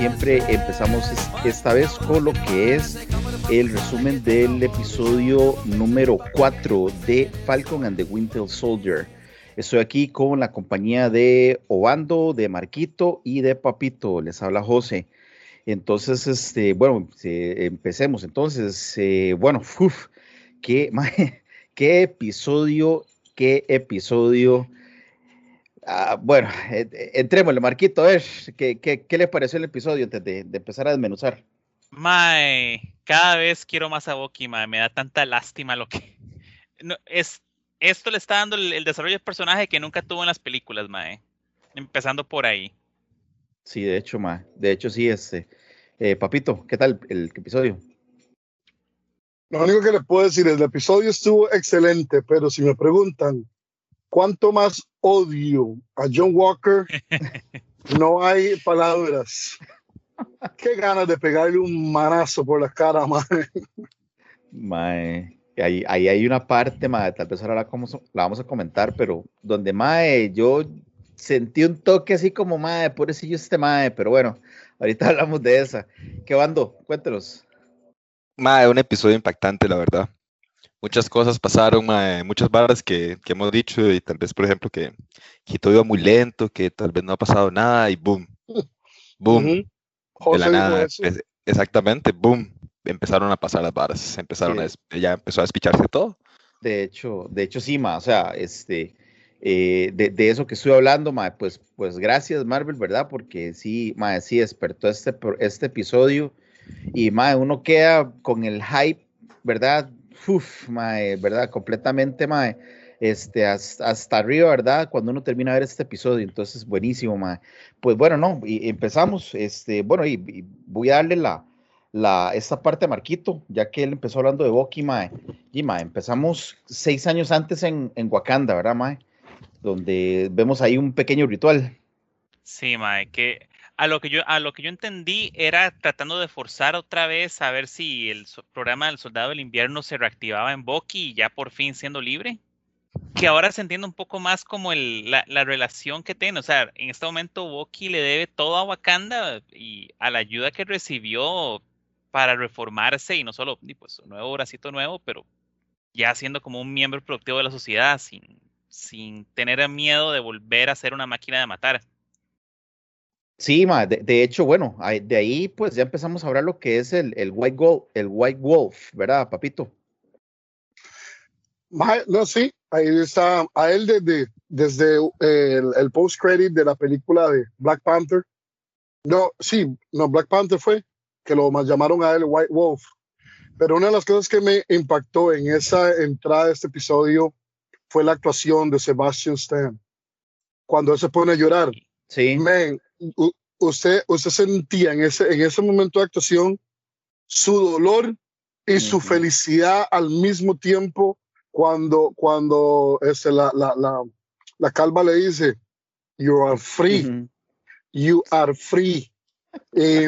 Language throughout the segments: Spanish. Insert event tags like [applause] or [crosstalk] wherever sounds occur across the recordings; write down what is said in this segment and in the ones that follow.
siempre empezamos esta vez con lo que es el resumen del episodio número 4 de Falcon and the Winter Soldier. Estoy aquí con la compañía de Obando, de Marquito y de Papito. Les habla José. Entonces, este, bueno, empecemos. Entonces, eh, bueno, uf, qué, [laughs] qué episodio qué episodio. Ah, bueno, entrémosle, Marquito, a ver, ¿qué, qué, le pareció el episodio antes de, empezar a desmenuzar? Mae, cada vez quiero más a Boki, mae, me da tanta lástima lo que... [laughs] No, es, esto le está dando el, desarrollo del personaje que nunca tuvo en las películas, mae. Empezando por ahí. Sí, de hecho, mae. De hecho, sí, este. Eh, papito, ¿qué tal el episodio? Lo único que le puedo decir es, el episodio estuvo excelente, pero si me preguntan cuánto más odio a John Walker, [laughs] no hay palabras. Qué ganas de pegarle un manazo por la cara, mae. Mae, ahí, ahí hay una parte, mae, tal vez ahora la, la vamos a comentar, pero donde, mae, yo sentí un toque así como, mae, pobrecillo este mae, pero bueno, ahorita [laughs] hablamos de esa. ¿Qué bando? Cuéntenos. Mae, un episodio impactante, la verdad. Muchas cosas pasaron, muchas barras que, que, hemos dicho, y tal vez, por ejemplo, que, que, todo iba muy lento, que tal vez no ha pasado nada, y boom, [laughs] boom, de la nada, exactamente, boom, empezaron a pasar las barras, empezaron a, ya empezó a despicharse todo. De hecho, de hecho sí, ma, o sea, este, eh, de, de, eso que estoy hablando, ma, pues, pues gracias Marvel, ¿verdad? Porque sí, ma, sí despertó este, este episodio y mae, uno queda con el hype, ¿verdad? Uf, mae, ¿verdad? Completamente, mae. Este, hasta, arriba, ¿verdad? Cuando uno termina de ver este episodio, entonces buenísimo, mae. Pues bueno, no, y empezamos, este, bueno, y, voy a darle la, la, esta parte a Marquito, ya que él empezó hablando de Boki, mae. Y mae, empezamos seis años antes en, en Wakanda, ¿verdad, mae? Donde vemos ahí un pequeño ritual. Sí, mae, que a lo que yo a lo que yo entendí era tratando de forzar otra vez a ver si el programa del Soldado del Invierno se reactivaba en Bucky y ya por fin siendo libre. Que ahora se entiende un poco más como el, la, la, relación que tiene. O sea, en este momento Bucky le debe todo a Wakanda y a la ayuda que recibió para reformarse y no solo pues, un nuevo bracito nuevo, pero ya siendo como un miembro productivo de la sociedad sin, sin tener miedo de volver a ser una máquina de matar. Sí, ma, de, hecho, bueno, de ahí pues ya empezamos a hablar lo que es el, el White Wolf, el White Wolf, ¿verdad, papito? no, sí, ahí está, a él desde, desde el, el post-credit de la película de Black Panther. No, sí, no, Black Panther fue que lo llamaron a él White Wolf. Pero una de las cosas que me impactó en esa entrada de este episodio fue la actuación de Sebastian Stan. Cuando él se pone a llorar. Sí usted, usted sentía en ese, en ese momento de actuación su dolor y su felicidad al mismo tiempo cuando, cuando este, la, la, la, la, calva le dice, You are free, you are free. Y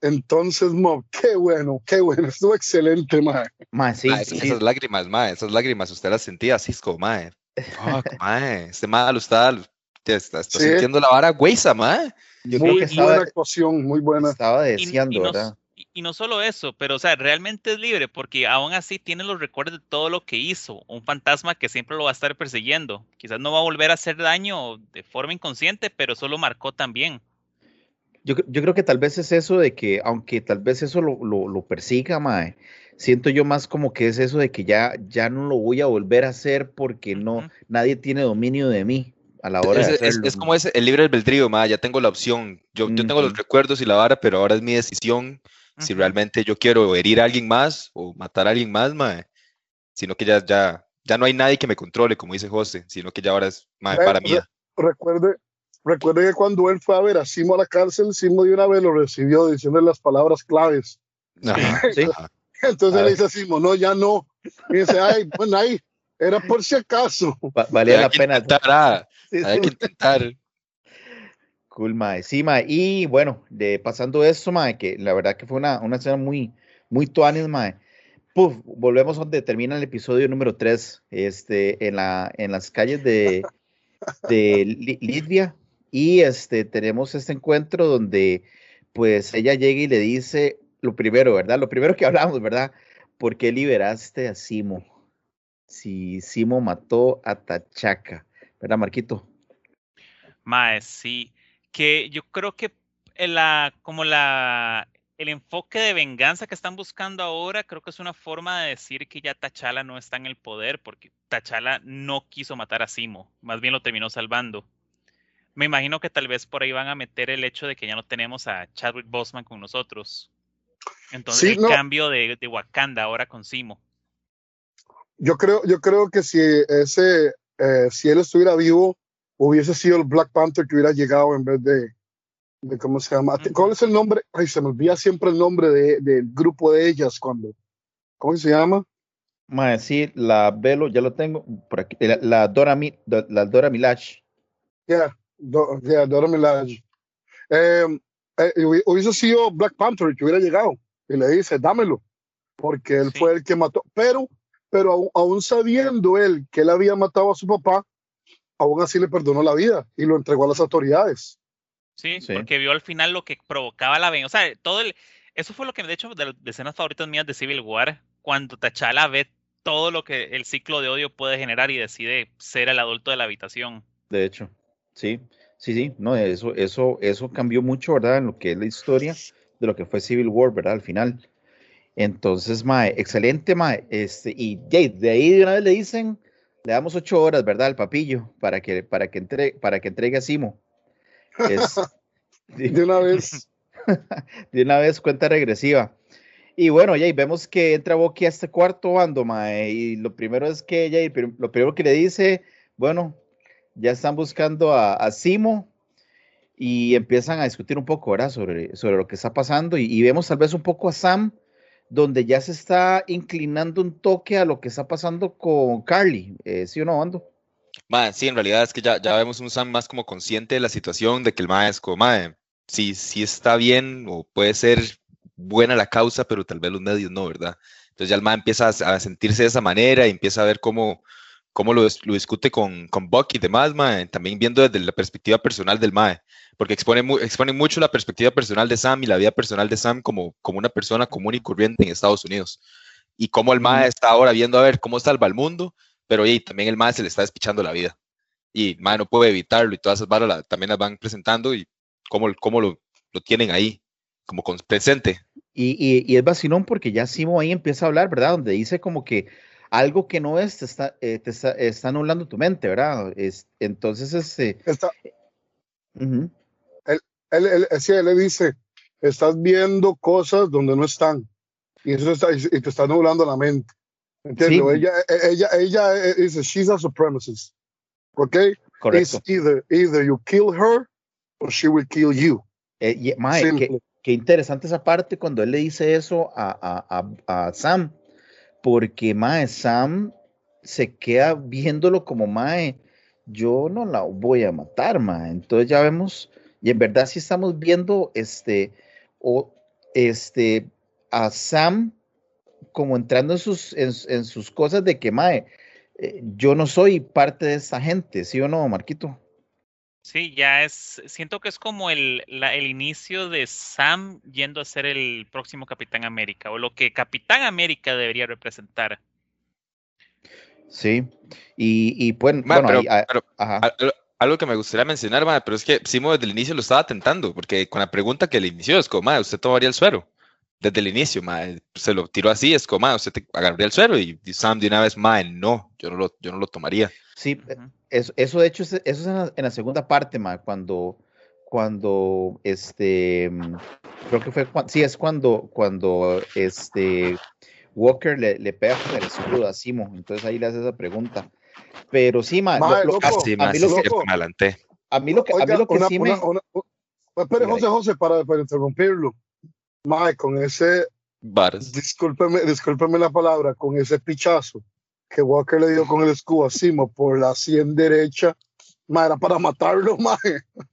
entonces, qué bueno, qué bueno, estuvo excelente, mae. sí, Esas lágrimas, mae, esas lágrimas, usted las sentía como, mae. Fuck, mae, este mae lo está, está, sintiendo la vara güeyza, mae. Yo muy, creo que buena actuación, muy buena. Estaba deseando, y, ¿verdad? y no solo eso, pero o sea, realmente es libre porque aún así tiene los recuerdos de todo lo que hizo. Un fantasma que siempre lo va a estar persiguiendo. Quizás no va a volver a hacer daño de forma inconsciente, pero solo marcó también. Yo, yo creo que tal vez es eso de que, aunque tal vez eso lo, lo, lo persiga, Mae, siento yo más como que es eso de que ya, ya no lo voy a volver a hacer porque no, nadie tiene dominio de mí a la hora es, de Es, como ese, el libre albedrío, ma, ya tengo la opción. Yo, yo tengo los recuerdos y la vara, pero ahora es mi decisión si realmente yo quiero herir a alguien más o matar a alguien más, ma, sino que ya, ya, ya no hay nadie que me controle, como dice José, sino que ya ahora es para mí. Recuerde, recuerde que cuando él fue a ver a Simo a la cárcel, Simo de una vez lo recibió diciendo las palabras claves. [laughs] Entonces le dice a Simo, no, ya no. Y dice, ay, bueno, ahí, era por si acaso. valía la pena. Hay que [laughs] intentar. Cool, mae. Sí, mae. Y bueno, de, pasando eso, mae, que la verdad que fue una, una escena muy, muy tuanis, mae. Puf, volvemos donde termina el episodio número 3, este, en, la, en las calles de, de Lidia y este, tenemos este encuentro donde pues ella llega y le dice lo primero, ¿verdad? Lo primero que hablamos, ¿verdad? ¿Por qué liberaste a Simo? Si Simo mató a Tachaca, ¿verdad, Marquito? Mae, sí, que yo creo que la, como la, el enfoque de venganza que están buscando ahora, creo que es una forma de decir que ya Tachala no está en el poder, porque Tachala no quiso matar a Simo, más bien lo terminó salvando. Me imagino que tal vez por ahí van a meter el hecho de que ya no tenemos a Chadwick Boseman con nosotros. Entonces el cambio de, Wakanda ahora con Simo. Yo creo, yo creo que si ese, eh, si él estuviera vivo, hubiese sido el Black Panther que hubiera llegado en vez de, de ¿cómo se llama? ¿Cuál es el nombre? Ay, se me olvida siempre el nombre de, del grupo de ellas cuando, ¿cómo se llama? Mae, sí, la Velo, ya lo tengo por aquí, la, Dora, la Dora Milash. Yeah, Dora Milash. Em, eh, hubiese sido Black Panther que hubiera llegado y le dice, dámelo, porque él fue el que mató, pero, pero aún sabiendo él que él había matado a su papá, aún así le perdonó la vida y lo entregó a las autoridades. Sí, porque vio al final lo que provocaba la venganza. O sea, todo el, eso fue lo que, de hecho, de las escenas favoritas mías de Civil War, cuando T'Challa ve todo lo que el ciclo de odio puede generar y decide ser el adulto de la habitación. De hecho, sí, sí, sí, no, eso, eso, eso cambió mucho, ¿verdad? En lo que es la historia de lo que fue Civil War, ¿verdad? Al final. Entonces, Mae, excelente, Mae. Este, y de ahí de una vez le dicen, le damos ocho horas, ¿verdad? Al papillo, para que, para que, entre, para que entregue a Simo. [laughs] de una vez. [laughs] de una vez, cuenta regresiva. Y bueno, ya vemos que entra Boki a este cuarto bando, Mae, y lo primero es que ella, lo primero que le dice, bueno, ya están buscando a, a Simo, y empiezan a discutir un poco, ¿verdad? Sobre, sobre lo que está pasando y, vemos tal vez un poco a Sam, donde ya se está inclinando un toque a lo que está pasando con Carly, eh, ¿sí o no, Ando? sí, en realidad es que ya, ya vemos un Sam más como consciente de la situación, de que el mae es como, mae, sí, sí está bien o puede ser buena la causa, pero tal vez los medios no, ¿verdad? Entonces ya el mae empieza a, sentirse de esa manera y empieza a ver cómo, cómo lo, lo discute con, con Buck y demás, mae, también viendo desde la perspectiva personal del mae porque expone, expone mucho la perspectiva personal de Sam y la vida personal de Sam como, como una persona común y corriente en Estados Unidos. Y cómo el MAE está ahora viendo a ver cómo salva el mundo, pero y, también el MAE se le está despichando la vida. Y el MAE no puede evitarlo y todas esas barras también las van presentando y cómo, cómo lo, lo tienen ahí, como con, presente. Y, y, y, es vacilón porque ya Simo ahí empieza a hablar, ¿verdad? Donde dice como que algo que no es te está, eh, te está, está, anulando tu mente, ¿verdad? Es, entonces, este... Está, él, él, él, le dice, estás viendo cosas donde no están y eso está, y te está nublando la mente. ¿Entiendes? Ella, ella, ella dice, she's a supremacist. ¿Ok? Correcto. It's either, either you kill her or she will kill you. Eh, qué, qué, interesante esa parte cuando él le dice eso a, a, a, Sam, porque mae, Sam se queda viéndolo como mae, yo no la voy a matar, mae. Entonces ya vemos y en verdad sí estamos viendo este, o, este, a Sam como entrando en sus, en, sus cosas de que, mae, eh, yo no soy parte de esa gente, ¿sí o no, Marquito? Sí, ya es, siento que es como el, el inicio de Sam yendo a ser el próximo Capitán América, o lo que Capitán América debería representar. Sí, y, y bueno, bueno algo que me gustaría mencionar, pero es que Simo desde el inicio lo estaba tentando, porque con la pregunta que le inició es como, madre, ¿usted tomaría el suero? Desde el inicio, madre, se lo tiró así, es como, madre, ¿usted te agarraría el suero? Y Sam de una vez, madre, no, yo no lo, yo no lo tomaría. Sí, eso, eso de hecho, eso es en la, segunda parte, madre, cuando, cuando, este, creo que fue, sí, es cuando, cuando, este, Walker le, le pega con el escudo a Simo, entonces ahí le hace esa pregunta. Pero sí, ma, lo, lo, casi, a, mí lo que, me adelanté. A mí lo que, a mí lo que sí me... espere, José, José, para, para interrumpirlo. Mae, con ese... Bares. Discúlpeme, discúlpeme la palabra, con ese pichazo que Walker le dio con el escudo a Simo por la 100 derecha, ma, era para matarlo, [laughs] mae.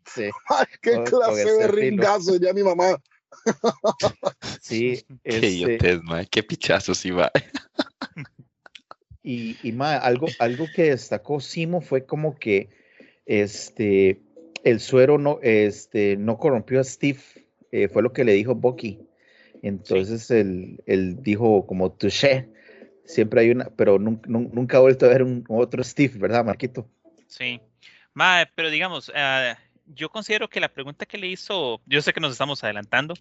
Sí. Ay, qué clase de ringazo, ya mi mamá. [laughs] sí, este... Qué mae, qué pichazo sí va. Y, y algo, algo que destacó Simo fue como que este, el suero no, este, no corrompió a Steve, eh, fue lo que le dijo Bucky. Entonces él, él, dijo como touché, siempre hay una, pero nunca, nunca ha vuelto a ver un otro Steve, ¿verdad, Marquito? Sí. Ma, pero digamos, uh, yo considero que la pregunta que le hizo, yo sé que nos estamos adelantando,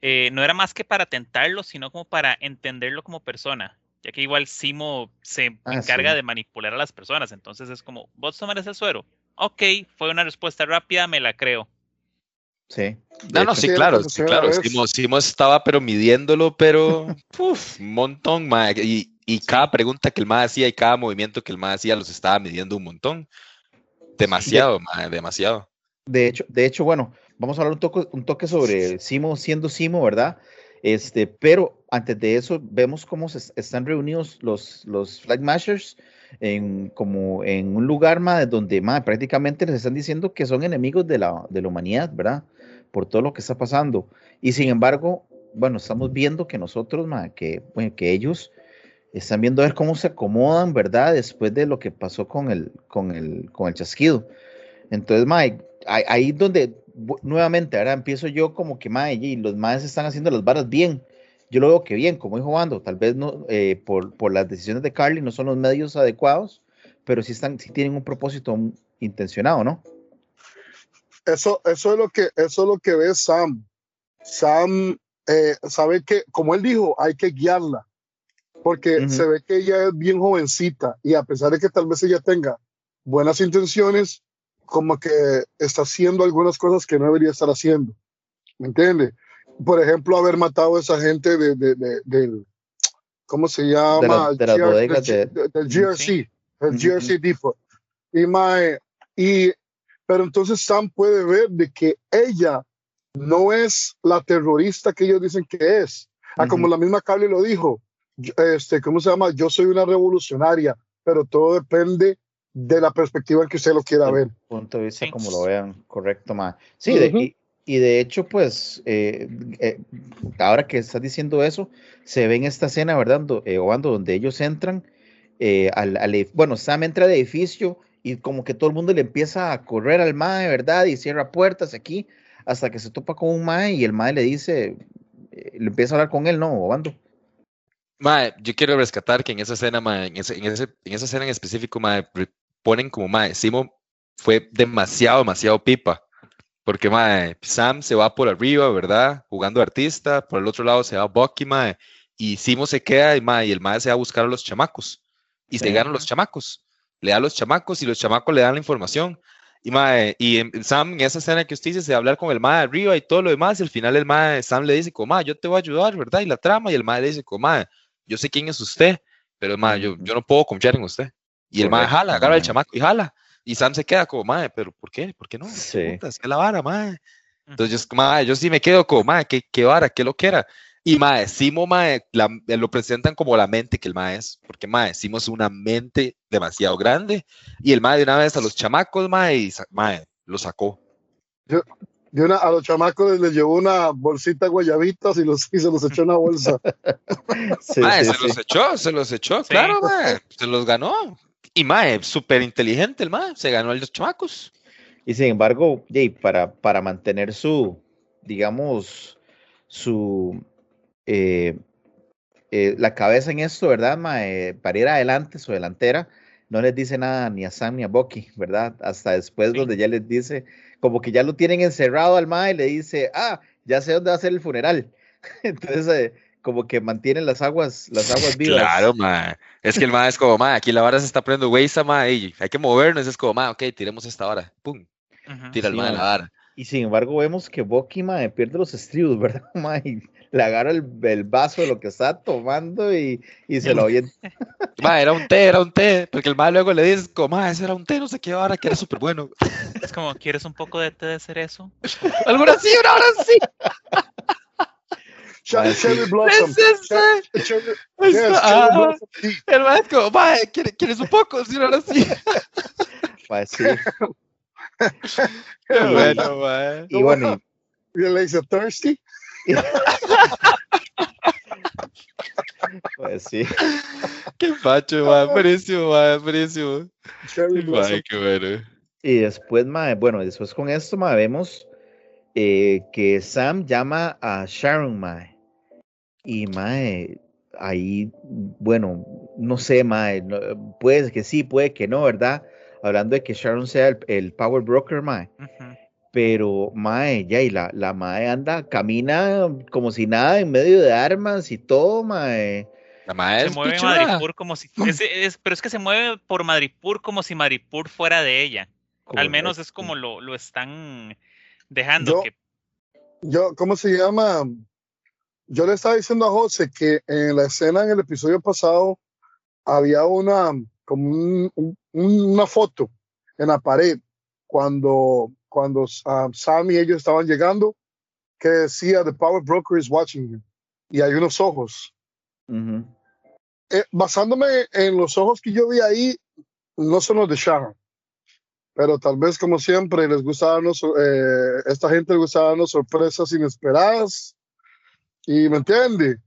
eh, no era más que para tentarlo, sino como para entenderlo como persona, ya que igual Simo se ah, encarga de manipular a las personas, entonces es como, vos tomarás el suero. Ok, fue una respuesta rápida, me la creo. Sí. No, no, sí, claro, sí, claro. Simo, estaba pero midiéndolo, pero [laughs] un montón, y, y cada pregunta que el más hacía y cada movimiento que el más hacía los estaba midiendo un montón. Demasiado, demasiado. De hecho, de hecho, bueno, vamos a hablar un toque, un toque sobre Simo siendo Simo, ¿verdad? Este, pero antes de eso, vemos cómo se están reunidos los, los Flag Mashers en, como en un lugar más donde más prácticamente les están diciendo que son enemigos de la, de la humanidad, ¿verdad? Por todo lo que está pasando. Y sin embargo, bueno, estamos viendo que nosotros, que, bueno, que ellos están viendo a ver cómo se acomodan, ¿verdad? Después de lo que pasó con el, con el, con el chasquido. Entonces, Mike, ahí donde nuevamente, ahora empiezo yo como que, mae, y los maes están haciendo las varas bien. Yo lo veo que bien, como dijo Bando, tal vez no, eh, por, por, las decisiones de Carly no son los medios adecuados, pero sí, están, sí tienen un propósito intencionado, ¿no? Eso, eso, es lo que, eso es lo que ve Sam. Sam eh, sabe que, como él dijo, hay que guiarla, porque se ve que ella es bien jovencita y a pesar de que tal vez ella tenga buenas intenciones, como que está haciendo algunas cosas que no debería estar haciendo. ¿Me entiende? Por ejemplo, haber matado a esa gente de, de, de, del, ¿cómo se llama? De, las bodegas del GRC, el GRC Depot. Y, mae, y, pero entonces Sam puede ver de que ella no es la terrorista que ellos dicen que es. Ah, como la misma Carly lo dijo, este, ¿cómo se llama? Yo soy una revolucionaria, pero todo depende de la perspectiva en que usted lo quiera ver. Punto de vista como lo vean, correcto, ma. Sí, y, de hecho, pues, eh, eh, ahora que estás diciendo eso, se ve en esta escena, ¿verdad? Eh, donde ellos entran, al, al, bueno, Sam entra al edificio y como que todo el mundo le empieza a correr al mae, ¿verdad? Y cierra puertas aquí, hasta que se topa con un mae y el mae le dice, le empieza a hablar con él, ¿no? Obando. Mae, yo quiero rescatar que en esa escena, mae, en, ese, en, ese, en esa escena en específico, mae, ponen como, mae, Simo fue demasiado, demasiado pipa. Porque, mae, Sam se va por arriba, ¿verdad? Jugando artista. Por el otro lado se va Bucky, mae. Y Simo se queda y, mae, y el mae se va a buscar a los chamacos. Y se ganan los chamacos. Le da a los chamacos y los chamacos le dan la información. Y, mae, y Sam, en esa escena que usted dice, se va a hablar con el mae arriba y todo lo demás. Y al final el mae, Sam le dice, como, yo te voy a ayudar, ¿verdad? Y la trama. Y el mae le dice, como, yo sé quién es usted, pero, mae, yo, yo no puedo confiar en usted. Y el mae jala, agarra el chamaco y jala. Y Sam se queda como, mae, pero ¿por qué? ¿Por qué no? Sí. Es que la vara, mae. Entonces, mae, yo sí me quedo como, mae, ¿qué, qué vara? ¿Qué lo que era? Y mae, Simo, mae, lo presentan como la mente que el mae es, porque mae, Simo es una mente demasiado grande. Y el mae de una vez a los chamacos, mae, y mae, lo sacó. Yo, de una, a los chamacos les llevó una bolsita guayabitas y, los, y se los echó en una bolsa. [laughs] sí, mae, se los echó, se los echó, claro, mae, se los ganó. Y Mae, súper inteligente el Mae, se ganó a los chamacos. Y sin embargo, para, para mantener su, digamos, su, eh, eh, la cabeza en esto, ¿verdad, Mae? Para ir adelante, su delantera, no les dice nada ni a Sam ni a Bucky, ¿verdad? Hasta después donde ya les dice, como que ya lo tienen encerrado al Mae, le dice, ah, ya sé dónde va a ser el funeral. [laughs] Entonces, eh, como que mantienen las aguas, las aguas vivas. Claro, ma. Es que el ma es como, ma, aquí la vara se está poniendo güeyza, ma, y hay que movernos. Es como, ma, ok, tiremos esta vara. Pum. Tira el ma de la vara. Y sin embargo, vemos que Bucky, ma, pierde los estribos, [laughs] ¿verdad, ma? Le agarra el, el, vaso de lo que está tomando y, y se lo [laughs] oye. ma, era un té, era un té. Porque el ma luego le dice, como, ma, ese era un té, no sé qué vara, que era súper bueno. Es como, ¿quieres un poco de té de cerezo? [laughs] Alguna sí, una hora sí. Cherry Blossom. El maestro, ¿quieres un poco? Sí, ahora sí. [laughs] Pues sí. Qué bueno, mae. Y bueno. Y le dice, thirsty. [laughs] pues sí. Qué. Buenísimo. Buenísimo. Cherry Blossom. qué bueno. Y después, mae, bueno, después con esto, mae, vemos eh, que Sam llama a Sharon, mae. Y, mae, ahí, bueno, no sé, mae, no- puede que sí, puede que no, ¿verdad? Hablando de que Sharon sea el, el power broker, mae. Ujú. Pero, mae, ya, y la, la mae anda, camina como si nada en medio de armas y todo, mae. La mae Se es mueve pichuda. Madripoor como si. es- es- pero es que se mueve por Madripoor como si Madripoor fuera de ella. Al menos es como lo, lo están dejando. Yo- que, Yo, ¿cómo se llama? Yo le estaba diciendo a José que en la escena en el episodio pasado había una, como un- un- una foto en la pared cuando, cuando ah, Sam y ellos estaban llegando que decía The Power Broker is watching you. Y hay unos ojos. Ujú. Eh, basándome en los ojos que yo vi ahí, no son los de Sharon. Pero tal vez, como siempre, les gusta darnos, eh, esta gente le gusta darnos sorpresas inesperadas. Y me entiende.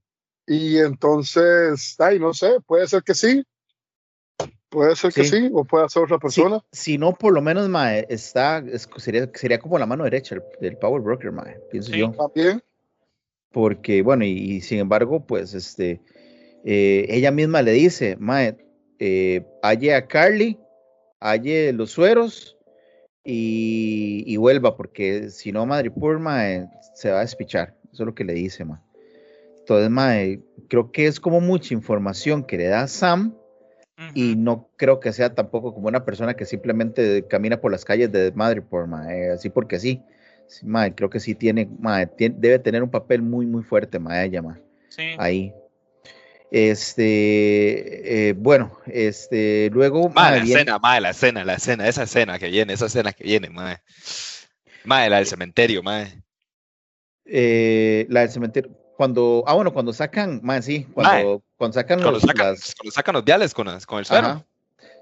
Y entonces, ay, no sé, puede ser que sí. Puede ser que Sí. sí, o puede ser otra persona. si no, por lo menos, mae, está, es- sería, sería como la mano derecha del, power broker, mae, pienso Sí. yo. También. Porque, bueno, y, y sin embargo, pues, este, eh, ella misma le dice, mae, eh, halle a Carly, halle los sueros y, y vuelva, porque si no, Madripoor, mae, se va a despichar. Eso es lo que le dice, mae. Entonces, mae, creo que es como mucha información que le da Sam y no creo que sea tampoco como una persona que simplemente camina por las calles de Madripoor, mae, así porque sí. Sí, mae, creo que sí tiene, mae, tien- debe tener un papel muy, muy fuerte, mae, ella, mae, Sí. ahí. Este, eh, bueno, este, luego, Mae, la viene- escena, mae, la escena, la escena, esa escena que viene, esa escena que viene, mae. Mae, la del cementerio, mae. eh, la del cementerio, cuando, ah, bueno, cuando sacan, mae, sí, cuando, cuando sacan Cuando los, sacan, las, cuando sacan los viales con, las- con el suero.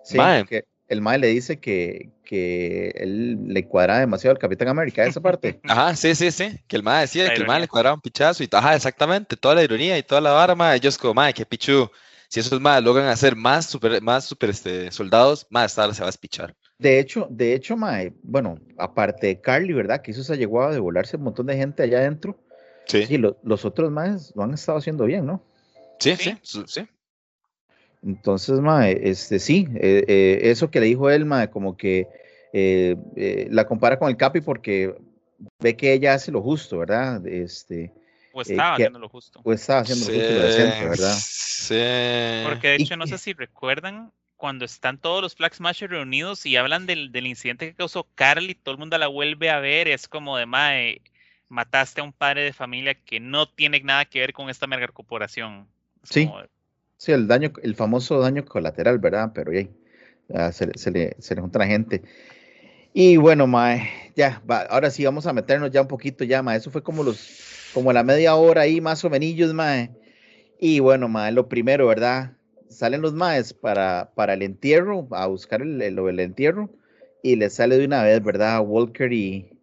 Sí, Mae. que el mae le dice que, que él le cuadra demasiado al Capitán América, esa parte. [laughs] Ajá, sí, sí, sí. Que el mae decía La que el mae le cuadraba un pichazo y ajá, exactamente, toda la ironía y toda la vara, mae. Ellos como, mae, qué pichu. Si esos mae logran hacer más super, más super este, soldados, mae, esta se va a espichar. De hecho, de hecho, mae, bueno, aparte de Carly, ¿verdad? Que hizo esa llegada de volarse un montón de gente allá adentro. Sí, Sí, lo- los otros maes lo han estado haciendo bien, ¿no? Sí, Sí. sí, sí. Entonces, mae, este sí, eh, eh, eso que le dijo él, mae, como que eh, eh, la compara con el Capi porque ve que ella hace lo justo, ¿verdad? Este, O estaba que- haciendo lo justo. o está haciendo lo justo y lo decente, ¿verdad? Sí. Porque de y hecho, no sé si recuerdan cuando están todos los Flag Smashers reunidos y hablan del, del incidente que causó Carly, todo el mundo la vuelve a ver, es como de mae, mataste a un padre de familia que no tiene nada que ver con esta mega corporación. Sí. como de- Sí, el daño, el famoso daño colateral, ¿verdad? Pero ya, ya se, le- se le, se le junta la gente. Y bueno, mae, ya, va, ahora sí vamos a meternos ya un poquito ya, mae. Eso fue como los, como la media hora ahí, más o menos, mae. Y bueno, mae, lo primero, ¿verdad? Salen los maes para, para el entierro, a buscar el, el, lo del entierro, y les sale de una vez, ¿verdad? Walker y,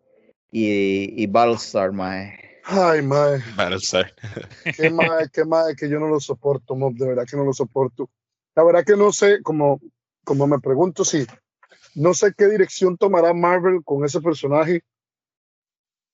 y, y Battlestar, mae. Ay. Battlestar. Qué mae, qué mae, que yo no lo soporto, Mob, de verdad que no lo soporto. La verdad que no sé, como, como me pregunto si, no sé qué dirección tomará Marvel con ese personaje,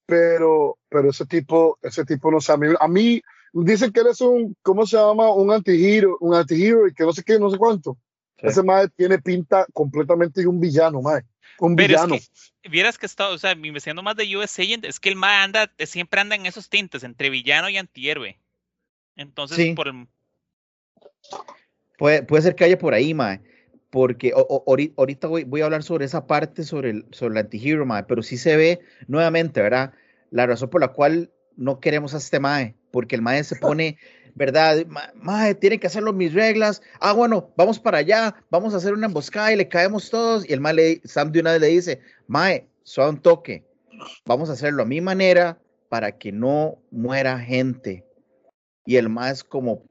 pero, pero ese tipo, ese tipo no sé, a mí, dicen que él es un, ¿cómo se llama? Un antihero, un antihero y que no sé qué, no sé cuánto. Sí. Ese mae tiene pinta completamente de un villano, mae. Un Pero es villano. que, vieras que está, o sea, investigando más de US Agent, es que el mae anda, siempre anda en esos tintes, entre villano y antihéroe. Entonces, Sí. por el- Puede, puede ser que haya por ahí, mae. Porque o- o- ori- ahorita voy, voy a hablar sobre esa parte, sobre el, sobre el antihero, mae. Pero sí se ve nuevamente, ¿verdad? La razón por la cual no queremos a este mae. Porque el mae se pone, ¿verdad? Ma- Mae, tienen que hacerlo mis reglas. Ah, bueno, vamos para allá. Vamos a hacer una emboscada y le caemos todos. Y el mae, le, Sam de una vez le dice, mae, suave un toque. Vamos a hacerlo a mi manera para que no muera gente. Y el mae es como,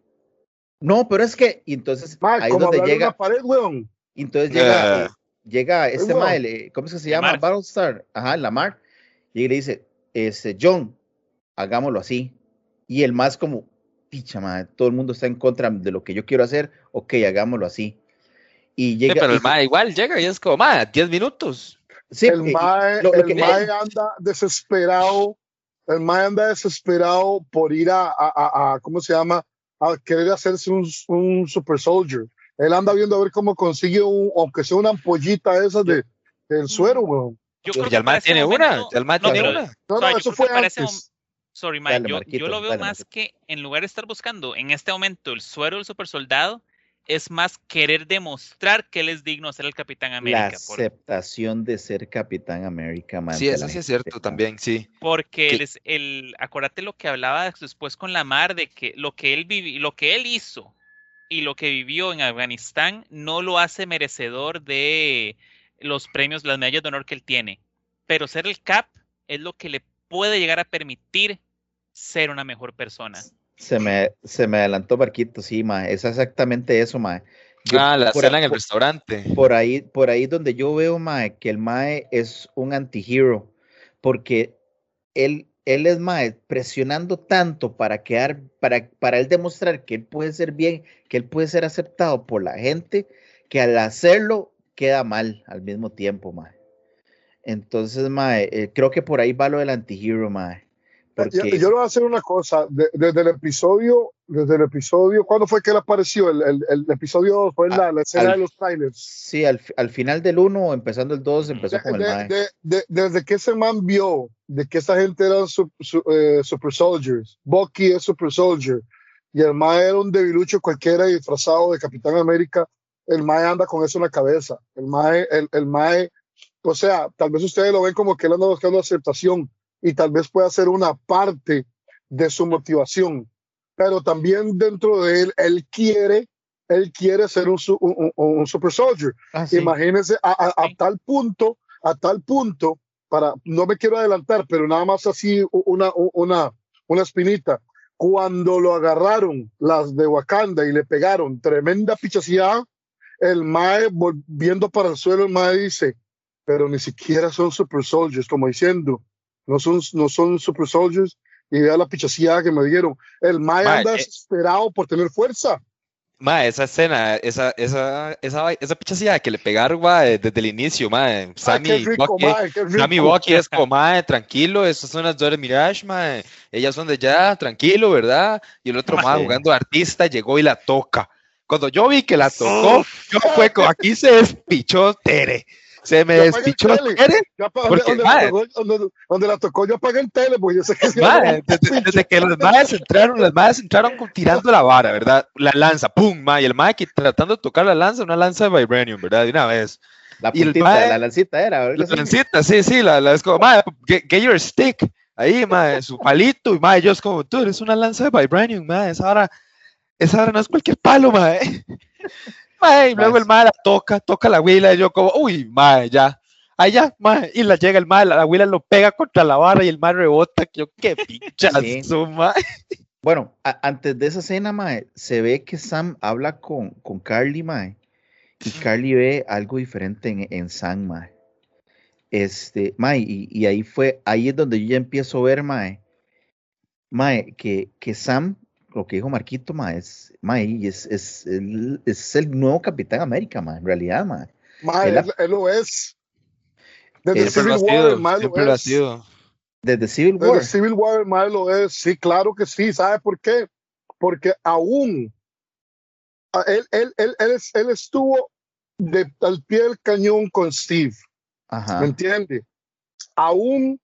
no, pero es que, y entonces Mae, ahí es donde llega, una pared, weón. y entonces llega, Eh. llega este wow. mae, le- ¿cómo es que se llama? Lamar. Battlestar, ajá, Lamar, y le dice, este, John, hagámoslo así. Y el más como, picha, mae, todo el mundo está en contra de lo que yo quiero hacer, ok, hagámoslo así. Y Sí, llega, pero y- el mae igual llega y es como, mae, 10 minutos. Sí, el eh, mae, lo- lo el que- mae anda desesperado, el mae anda desesperado por ir a, a, a- a- ¿cómo se llama? A querer hacerse un, un super soldier. Él anda viendo a ver cómo consigue un, aunque sea una ampollita esa de, del suero, weón. Yo Ya creo Ya el que para man ese tiene momento- una, ya el man no, tiene pero- una. No, O sea, no, eso fue antes. Sorry, Mike, Dale, yo, Marquito, yo lo veo dale, más Marquito. que en lugar de estar buscando en este momento el suero del super soldado, es más querer demostrar que él es digno de ser el Capitán la América. por- aceptación de ser Capitán América, man, Sí, eso la sí es cierto también, sí. Porque que- él es el, acuérdate lo que hablaba después con Lamar de que lo que él vivi- lo que él hizo y lo que vivió en Afganistán no lo hace merecedor de los premios, las medallas de honor que él tiene. Pero ser el Cap es lo que le puede llegar a permitir ser una mejor persona. Se me, se me adelantó Barquito, sí, ma, es exactamente eso, ma. Yo- Ah, la por, cena en el por- restaurante. por ahí, por ahí donde yo veo, ma, que el mae es un antihero, porque él, él es mae presionando tanto para quedar, para, para él demostrar que él puede ser bien, que él puede ser aceptado por la gente, que al hacerlo queda mal al mismo tiempo, mae. Entonces, mae, eh, creo que por ahí va lo del antihero, mae. Yo, Porque yo le voy a hacer una cosa. de- desde el episodio, desde el episodio, ¿cuándo fue que él apareció? El, el, el episodio 2 fue la, la escena al- de los trailers. sí, al, al final del 1, empezando el 2, empezó De- con el de- mae. de- de- desde que ese man vio de que esa gente eran su- su- eh, super soldiers, Bucky es super soldier, y el mae era un debilucho cualquiera disfrazado de Capitán América, el mae anda con eso en la cabeza. El mae, el, el mae, o sea, tal vez ustedes lo ven como que él anda buscando aceptación y tal vez pueda ser una parte de su motivación, pero también dentro de él, él quiere, él quiere ser un, su- un- un- un super soldier. Ah, sí. Imagínense a, a- a Sí. tal punto, a tal punto, para, no me quiero adelantar, pero nada más así una, una, una espinita. Cuando lo agarraron las de Wakanda y le pegaron tremenda pichaseada, el Mae volviendo para el suelo, el Mae dice, pero ni siquiera son super soldiers, como diciendo, no son, no son super soldiers, y vea la pichaseada que me dieron. El Mae Mae, anda eh, desesperado por tener fuerza. Ma, esa escena, esa, esa, esa, esa pichacía que le pegaron, ma, desde el inicio, ma. Ay, Sammy, rico, Bucky, Mae. Sammy Bucky es como, ma, tranquilo, esas son las Dora Mirage, ma. Ellas son de ya, tranquilo, ¿verdad? Y el otro, ma, Sí. jugando de artista, llegó y la toca. Cuando yo vi que la tocó, yo fue como, aquí se despichó Tere. Se me apagué el despichó tele. Porque, donde, mae. la tocó, donde, donde la tocó, yo apagué el tele, porque yo sé que Ma, desde, desde que los madres entraron, las madres entraron tirando la vara, ¿verdad? La lanza, pum, ma, y el ma que tratando de tocar la lanza, una lanza de Vibranium, ¿verdad? De una vez. La y el puntita, mae- la lancita era. La así. lancita, sí, sí, la, la es como, ma, get, get your stick, ahí, ma, su palito, y ma, ellos como, tú eres una lanza de Vibranium, ma, esa hora, esa hora no es cualquier palo, ma, eh. Ma, y luego Mae, el ma la toca, toca la huila, y yo como, uy, ma, ya. Ahí ya, ma, y la llega el ma, la, la huila lo pega contra la barra y el ma rebota, que yo, qué [laughs] pinchazo, ma. Bueno, a- antes de esa escena, mae, se ve que Sam habla con, con Carly, mae, y Carly ve algo diferente en, en Sam, mae. Este, mae, y, y ahí fue, ahí es donde yo ya empiezo a ver, mae, mae, que, que Sam, lo que dijo Marquito, mae, es, mae, y es, es, el, es el nuevo Capitán América, mae, en realidad, mae. Mae, Él- él, él lo es. Desde Él Civil War, sido, lo es. sido. Desde Civil Desde War. Civil War, el lo es. Sí, claro que sí. ¿Sabe por qué? Porque aún él, él, él, él, es- él estuvo de, al pie del cañón con Steve. Ajá. ¿Me entiende? Aún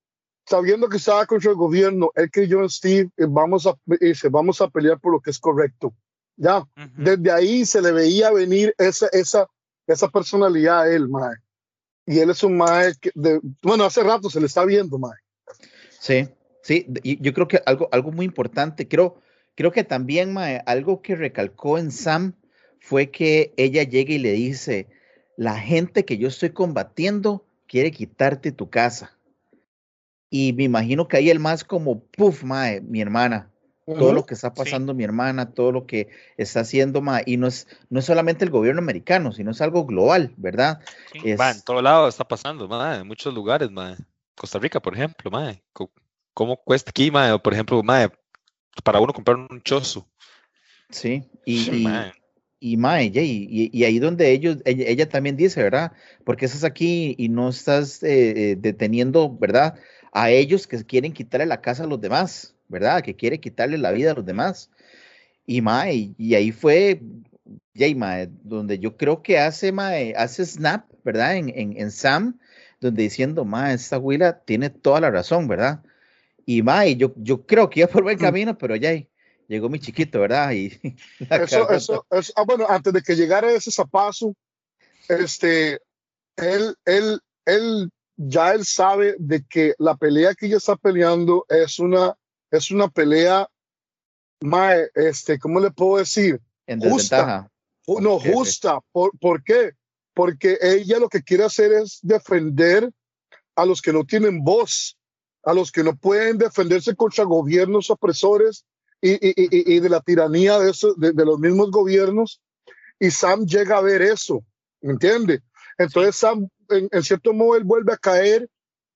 sabiendo que estaba contra el gobierno, él creyó en Steve y vamos a, y dice, vamos a pelear por lo que es correcto. Ya, desde ahí se le veía venir esa, esa, esa personalidad a él, mae. Y él es un mae que, de- bueno, hace rato se le está viendo, mae. Sí, sí, y yo creo que algo, algo muy importante, creo, creo que también, mae, algo que recalcó en Sam fue que ella llega y le dice, la gente que yo estoy combatiendo quiere quitarte tu casa. Y me imagino que ahí el más como, puff, mae, mi hermana, todo lo que está pasando mi hermana, todo lo que está haciendo, mae, y no es, no es solamente el gobierno americano, sino es algo global, ¿verdad? Sí. Es- Ma, en todo lado está pasando, ma, en muchos lugares, ma. Costa Rica, por ejemplo, ma. co- ¿Cómo cuesta aquí, ma? O, por ejemplo, ma, para uno comprar un chozo. sí, y, Sí, y- ma. y mae, y, y, ahí donde ellos, ella, también dice, ¿verdad? Porque estás aquí y no estás eh, eh, deteniendo, ¿verdad? A ellos que quieren quitarle la casa a los demás, ¿verdad? Que quiere quitarle la vida a los demás. Y mae, y ahí fue, Jay, mae, donde yo creo que hace, mae, hace snap, ¿verdad? En, en, en Sam, donde diciendo, mae, esta huila tiene toda la razón, ¿verdad? Y mae, yo, yo creo que iba por buen mm. camino, pero ya llegó mi chiquito, ¿verdad? Y [laughs] eso, eso, eso, ah, bueno, antes de que llegara ese zapazo, este, él, él, él, ya él sabe de que la pelea que ella está peleando es una, es una pelea, mae, este, ¿cómo le puedo decir? En desventaja. No, justa. ¿Por, ¿Por qué? Porque ella lo que quiere hacer es defender a los que no tienen voz, a los que no pueden defenderse contra gobiernos opresores y, de la tiranía de, eso, de, los mismos gobiernos. Y Sam llega a ver eso, ¿me entiende? Entonces Sam, en, cierto modo, él vuelve a caer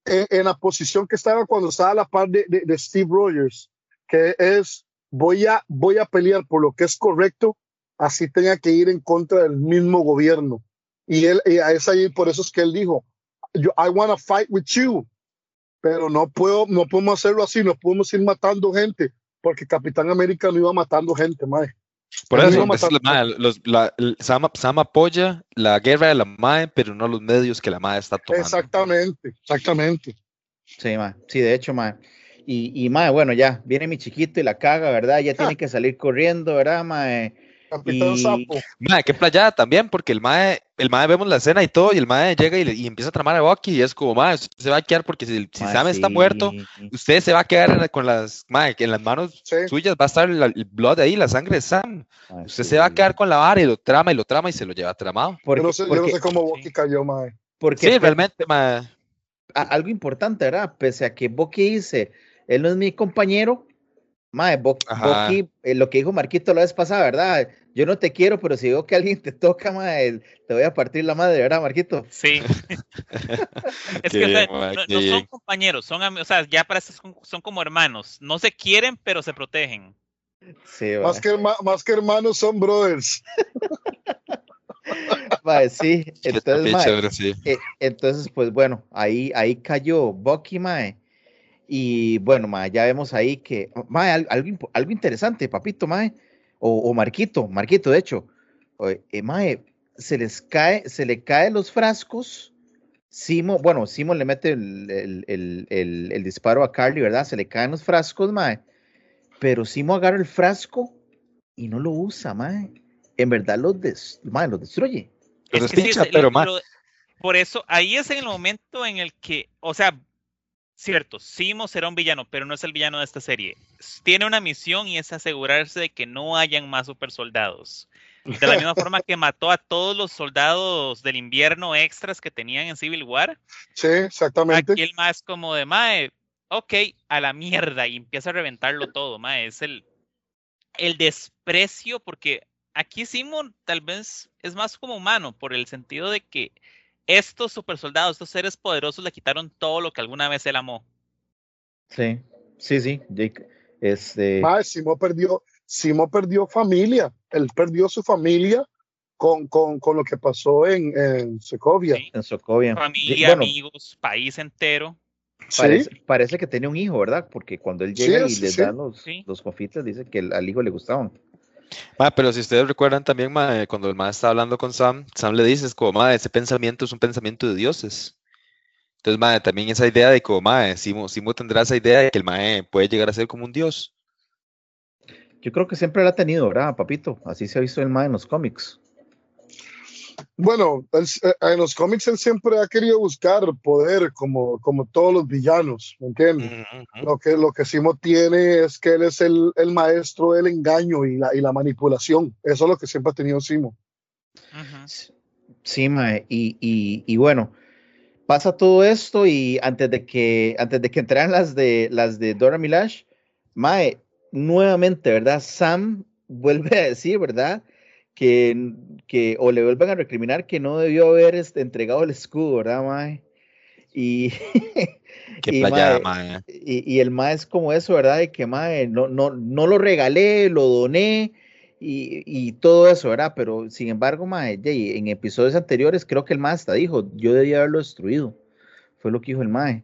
en, la posición que estaba cuando estaba a la par de, Steve Rogers, que es, voy a, voy a pelear por lo que es correcto, así tenga que ir en contra del mismo gobierno. Y él, y es ahí, por eso es que él dijo, I want to fight with you, pero no puedo, no podemos hacerlo así, no podemos ir matando gente, porque Capitán América no iba matando gente, mae. Por eso, los, la, Sam, apoya la guerra de la MAE, pero no los medios que la MAE está tomando. Exactamente, exactamente. Sí, mae. Sí, de hecho, mae. Y, y mae, bueno, ya viene mi chiquito y la caga, ¿verdad? Ya tiene [laughs] que salir corriendo, ¿verdad, mae? Capitán y... Sapo. Mae, qué playada también, porque el mae, el mae vemos la escena y todo, y el mae llega y, empieza a tramar a Bucky, y es como, mae, usted se va a quedar porque si, si Sam está muerto, usted se va a quedar con las, mae, en las manos suyas va a estar el, blood ahí, la sangre de Sam. usted se va a quedar con la vara y lo trama y lo trama y se lo lleva tramado. Porque, yo, no sé, yo no sé cómo Bucky cayó, mae. Porque sí, realmente, mae. Algo importante, ¿verdad? Pese a que Bucky dice, él no es mi compañero, Mae, Bucky, eh, lo que dijo Marquito la vez pasada, ¿verdad? yo no te quiero, pero si veo que alguien te toca, madre, te voy a partir la madre, ¿verdad, Marquito? Sí. [laughs] es que no, son compañeros, son o sea, ya para son, son, como hermanos. No se quieren, pero se protegen. Sí, más, que, más que hermanos son brothers. [laughs] Sí, entonces, sí. Eh, entonces, pues bueno, ahí, ahí cayó Bucky, mae. Y bueno, mae, ya vemos ahí que, mae, algo, algo interesante, papito, mae o, Marquito, Marquito, de hecho, eh, se les cae, se le caen los frascos. Simo, bueno, Simo le mete el, disparo a Carly, ¿verdad? Se le caen los frascos, mae. Pero Simo agarra el frasco y no lo usa, mae. En verdad los, des, mae, los destruye. Los pero, mae. Por eso, ahí es en el momento en el que, o sea, Cierto, Simo será un villano, pero no es el villano de esta serie. Tiene una misión y es asegurarse de que no hayan más super soldados. De la misma forma que mató a todos los soldados del invierno extras que tenían en Civil War. Sí, exactamente. Aquí el más como de Mae, ok, a la mierda, y empieza a reventarlo todo, Mae. Es el, el desprecio, porque aquí Simo tal vez es más como humano, por el sentido de que estos super soldados, estos seres poderosos le quitaron todo lo que alguna vez él amó. Sí, sí, sí. Jake, este... Ah, Simo perdió, Simo perdió familia. Él perdió su familia con, con, con lo que pasó en, en Sokovia. En Sokovia. Familia, amigos, país entero. Parece, parece, que tenía un hijo, ¿verdad? Porque cuando él llega y le da los, los confites, dice que al hijo le gustaban pero si ustedes recuerdan también, cuando el ma está hablando con Sam, Sam le dice, es como, ma, ese pensamiento es un pensamiento de dioses. Entonces, ma, también esa idea de como, ma, Simo, Simo tendrá esa idea de que el mae puede llegar a ser como un dios. Yo creo que siempre lo ha tenido, ¿verdad, papito? Así se ha visto el mae en los cómics. Bueno, eh, en los cómics él siempre ha querido buscar poder como, como todos los villanos, ¿me entiendes? Lo que, lo que Simo tiene es que él es el, el, maestro del engaño y la, y la manipulación. Eso es lo que siempre ha tenido Simo. Sí, mae. Y, y, y, bueno, pasa todo esto y antes de que, antes de que entraran las de, las de Dora Milash, mae, nuevamente, ¿verdad? Sam vuelve a decir, ¿verdad? Que, que o le vuelvan a recriminar que no debió haber este, entregado el escudo, ¿verdad, Mae? Y, [laughs] y, y, el Mae es como eso, ¿verdad? De que Mae, no, no, no lo regalé, lo doné y, y todo eso, ¿verdad? Pero sin embargo, mae, en episodios anteriores creo que el mae hasta dijo, yo debía haberlo destruido. Fue lo que dijo el mae.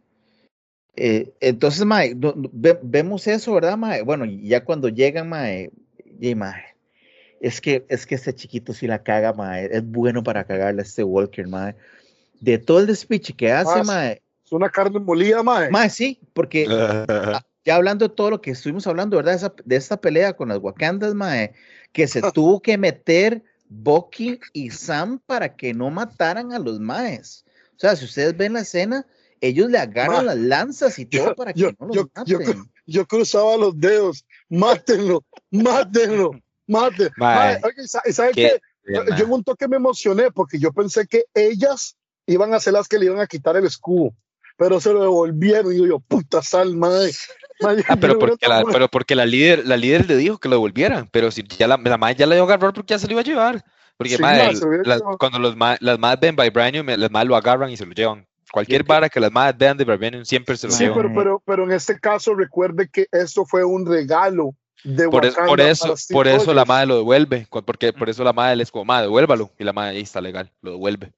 Eh, entonces, mae, no- no- ve- vemos eso, ¿verdad, mae? Bueno, y ya cuando llegan, mae, ye, mae, es que, es que este chiquito sí la caga, mae, es bueno para cagarle a este Walker, mae. De todo el despiche que hace, Ah, mae, Es una carne molida, mae. mae, sí, porque [laughs] ya hablando de todo lo que estuvimos hablando, ¿verdad? Esa- de esta pelea con las Wakandas, mae, que se [laughs] tuvo que meter Bucky y Sam para que no mataran a los maes. O sea, si ustedes ven la escena, ellos le agarran Ma, las lanzas y todo yo- para que yo- no los yo- yo maten. Yo cruzaba los dedos. Mátenlo, mátenlo, Mae, Mae, oye, ¿sabe, sabe qué- qué? Yo en un toque me emocioné porque yo pensé que ellas iban a ser las que le iban a quitar el escudo, pero se lo devolvieron y yo, puta sal, madre. Madre, [laughs] Ah, pero porque la, pero porque la líder, la líder le dijo que lo devolvieran, pero si ya la, la madre ya le dio a agarrar porque ya se lo iba a llevar. Porque Sí, madre, llevado. cuando los ma- las madres ven Vibranium, las madres lo agarran y se lo llevan. Cualquier que- vara que las madres vean de Vibranium siempre se lo Sí, llevan. pero, pero, pero en este caso recuerde que esto fue un regalo de Por, es- por eso, por eso la madre lo devuelve, porque por eso la madre les como, madre, devuélvalo. Y la madre, ahí está legal, lo devuelve.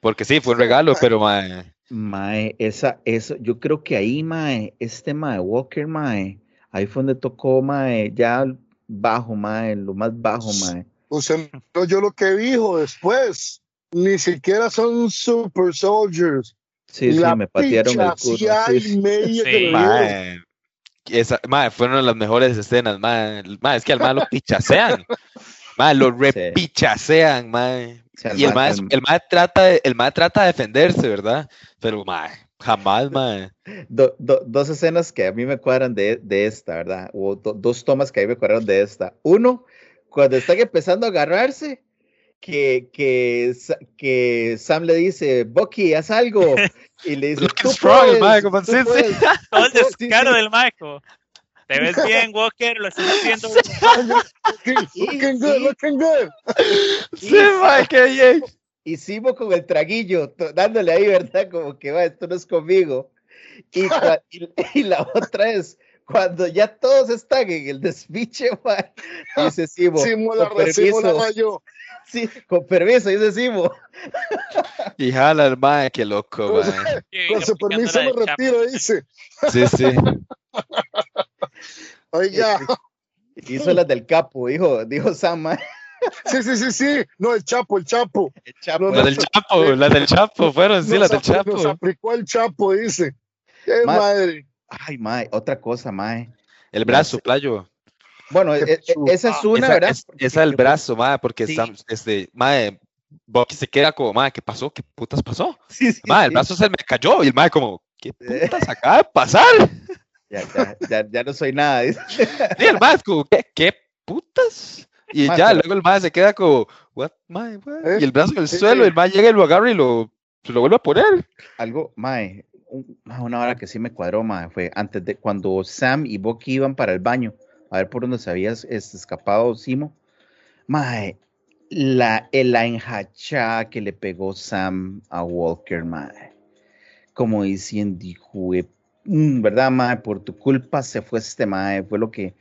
Porque sí, fue un regalo, pero madre, Mae, esa, eso, yo creo que ahí, mae, este mae, Walker, mae, ahí fue donde tocó, mae, ya bajo, mae, lo más bajo, mae. Usted no oyó lo que dijo después. Ni siquiera son super soldiers. Sí, sí, la me patearon el culo. sí, sí. media Sí. dieron. madre, esa, madre, fueron las mejores escenas, madre. Madre, es que al madre lo pichasean. [laughs] Madre, lo repichasean, madre. Sea, Y el mae, el- mae trata de, el mae trata de defenderse, ¿verdad? Pero mae, jamás, mae. [laughs] do- do- dos escenas que a mí me cuadran de, de esta, ¿verdad? O do- dos tomas que a mí me cuadran de esta. Uno, cuando están empezando a agarrarse, que, que, que Sam le dice, Bucky, haz algo. [laughs] Y le dice, Looking tú puedes, como tú sí, sí. puedes". [laughs] Todo el [laughs] Sí, sí. descaro del Michael. Te ves bien, Walker, lo estás haciendo. Looking, Sí, looking good, sí. looking good. Sí, bien. Y Simo con el traguillo, dándole ahí, ¿verdad? Como que va, esto no es conmigo. Y, y, y la otra es, cuando ya todos están en el despiche, mae, dice Simo, Simo la con permiso. Sí, con permiso, dice Simo. Y jala el mae, qué loco, Con su- mae. Con su permiso me retiro, dice. Sí, sí. [laughs] Oiga, Hizo las del capo, dijo, dijo Sam, mae, sí, sí, sí, sí. No, el Chapo, el Chapo. el chapo. No, Las del Chapo, las del Chapo, fueron, sí, las del apl- Nos Chapo. aplicó el Chapo, dice. Qué Ma- madre. Ay, mae, otra cosa, mae. El brazo, playo. Bueno, e- e- esa es una, Esa, ¿verdad? es- esa del brazo, mae, porque Sí. Sam, este, mae, Bucky se queda como, mae, ¿qué pasó? ¿Qué putas pasó? [laughs] Sí, sí, Mae, el brazo se me cayó y el mae como, ¿qué putas acaba de pasar? [laughs] Ya, ya, ya, ya no soy nada. [laughs] Sí, el es como, ¿qué, qué putas? Y Mae, ya, pero- luego el mae se queda como, what, mae, what?" ¿Eh? Y el brazo en el Sí, suelo, sí. el mae llega y lo agarra y lo, se lo vuelve a poner. algo, mae, una hora que sí me cuadró, mae, fue antes de cuando Sam y Bucky iban para el baño, a ver por dónde se había es- escapado Simo. Mae, la, la enjachada que le pegó Sam a Walker, mae. Como diciendo, hijo mm, ¿verdad, mae? Por tu culpa se fue este mae, fue lo que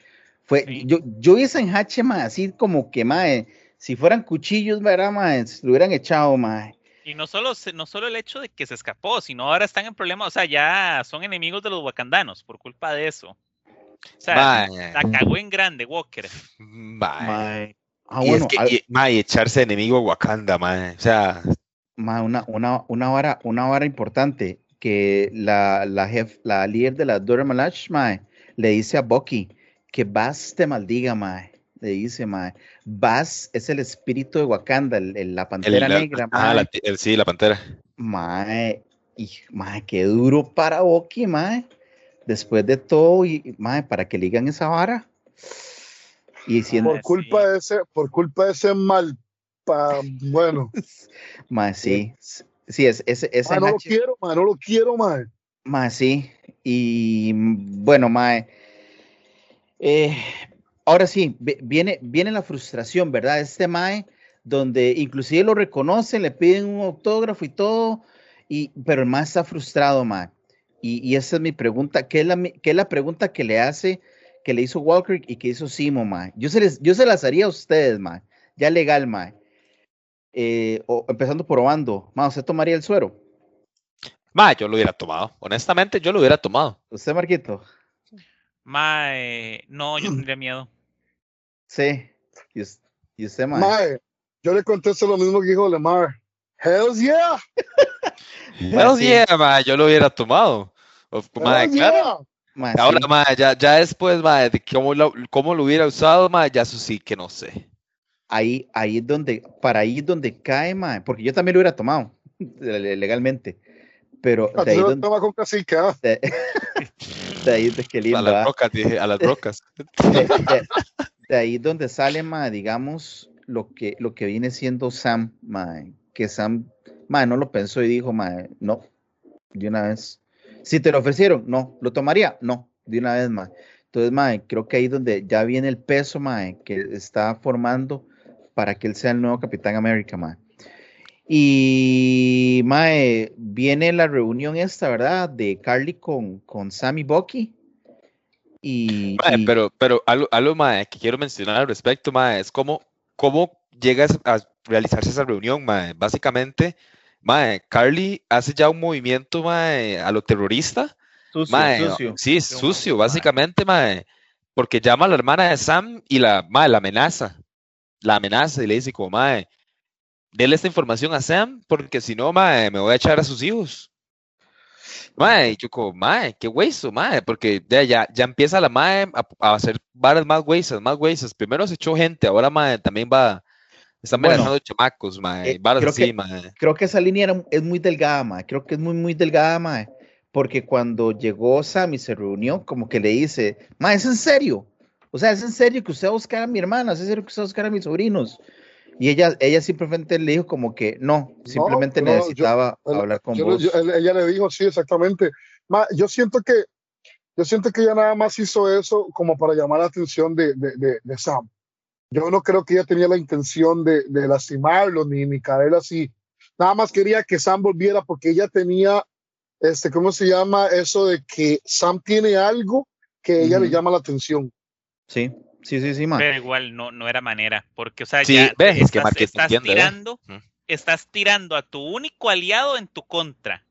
fue. Sí. Yo, yo vi esa enjache, mae, así como que, mae, si fueran cuchillos, ¿verdad, mae? Se lo hubieran echado, mae. Y no solo, no solo el hecho de que se escapó, sino ahora están en problemas, o sea, ya son enemigos de los wakandanos por culpa de eso. O sea, Mae, la cagó en grande Walker. mae. Mae. Ah, y bueno, es que, al- y- echarse enemigo a Wakanda, mae. O sea, Ma, una, una, una vara, una vara importante que la, la, jef, la líder de la Dora Milaje, mae, le dice a Bucky que Bass te maldiga, mae. Le dice, mae. Bass es el espíritu de Wakanda, el- el- la el- pantera la- negra, ah, la ti- el- sí, la pantera. Mae, y, mae, qué duro para Bucky, mae. Después de todo, y, mae, para que le digan esa vara. Y siendo, Ah, Por culpa sí. de ese, por culpa de ese mal, pa, bueno, [laughs] mae, sí. Sí, es, ese, ese ma, no lo quiero, ma, no lo quiero, ma. Mae, sí. Y bueno, Mae. eh, ahora sí, vi- viene, viene la frustración, ¿verdad? Este Mae, donde inclusive lo reconocen, le piden un autógrafo y todo, y, pero el Mae está frustrado, Mae. Y, y esa es mi pregunta, ¿qué es, la, mi- qué es la pregunta que le hace que le hizo Walker y que hizo Simo, mae. Yo se, les, yo se las haría a ustedes, mae. Ya legal, mae. Eh, o, empezando por Obando. Mae, ¿usted tomaría el suero? Mae, yo lo hubiera tomado. Honestamente, yo lo hubiera tomado. ¿Usted, Marquito? Mae, no, yo tendría miedo. Sí. ¿Y, us- y usted, mae? Mae, yo le contesto lo mismo que dijo Lemar. Hells yeah. [laughs] Sí. yeah, mae, yo lo hubiera tomado. Hells claro. Mae, Ahora, sí. mae, ya, ya después, mae, de cómo lo, cómo lo hubiera usado, mae, ya eso sí que no sé. ahí, ahí es donde, para ahí es donde cae, mae, porque yo también lo hubiera tomado le- legalmente, pero Ah, de ahí lo donde, tomas con cacique, ¿ah? de, [laughs] de ahí de qué lindo, a las ¿ah? rocas, dije, a las rocas. [laughs] de, de- de ahí donde sale, mae, digamos, lo que, lo que viene siendo Sam, mae, que Sam, mae, no lo pensó y dijo, mae, no, de una vez. Si te lo ofrecieron, no, ¿lo tomaría? No, de una vez, mae. Entonces, mae, creo que ahí donde ya viene el peso, mae, que está formando para que él sea el nuevo Capitán América, mae. Y, mae, viene la reunión esta, ¿verdad? De Carly con, con Sam y Bucky. Y, Mae, y- pero, pero algo, algo mae, que quiero mencionar al respecto, mae, es cómo, cómo llegas a realizarse esa reunión, mae. Básicamente, mae, Carly hace ya un movimiento, mae, a lo terrorista. sucio, Mae, sucio. sí, Sucio, básicamente, mae, porque llama a la hermana de Sam y la, mae, la amenaza, la amenaza y le dice como, mae, dele esta información a Sam porque si no, mae, me voy a echar a sus hijos. Mae, y yo como, mae, qué hueso, mae, porque ya, ya, ya empieza la mae a, a hacer varas más huesas, más huesas. Primero se echó gente, ahora mae también va, está Bueno, amenazando chamacos, mae, eh, creo así, que- mae. creo que esa línea era- es muy delgada, mae. Creo que es muy, muy delgada, mae. Porque cuando llegó Sam y se reunió, como que le dice, mae, ¿es en serio? O sea, ¿es en serio que usted va a buscar a mi hermana? ¿Es en serio que usted va a buscar a mis sobrinos? Y ella, ella simplemente le dijo como que no, simplemente no, yo- necesitaba él- hablar con Yo- vos. yo- ella le dijo, sí, exactamente. Ma, yo siento que yo siento que ella nada más hizo eso como para llamar la atención de, de, de- de Sam. Yo no creo que ella tenía la intención de, de lastimarlo ni, ni caer así. Nada más quería que Sam volviera porque ella tenía, este, ¿cómo se llama? Eso de que Sam tiene algo que a ella le llama la atención. Sí, sí, sí, sí, mae. Pero igual no, no era manera, porque, o sea, Sí, ya ves, es que estás, Marquito estás entiende, ¿ve? tirando, estás tirando a tu único aliado en tu contra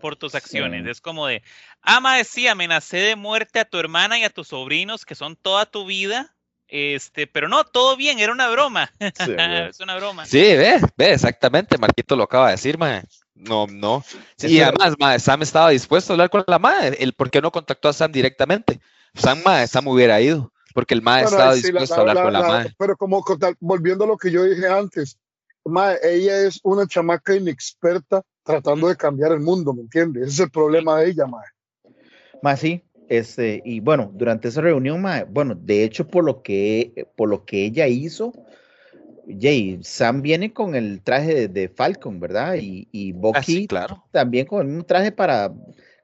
por tus acciones. Sí. Es como de, ama sí, amenacé de muerte a tu hermana y a tus sobrinos, que son toda tu vida, este, pero no, todo bien, era una broma. Sí, [laughs] es una broma. Sí, ve, ve, exactamente, Marquito lo acaba de decir, mae. No, no. Sí, y además, mae, Sam estaba dispuesto a hablar con la madre. El por qué no contactó a Sam directamente. Sam, mae, Sam hubiera ido, porque el mae Bueno, estaba sí, dispuesto la- a hablar la- con la la- madre. Pero como volviendo a lo que yo dije antes, ma, ella es una chamaca inexperta tratando de cambiar el mundo, ¿me entiendes? Ese es el problema de ella, ma. Más sí, este, y bueno, durante esa reunión, mae, bueno, de hecho, por lo que, por lo que ella hizo, Jay, Sam viene con el traje de, de Falcon, ¿verdad? Y, y Ah, Bucky sí, claro. también con el mismo traje para,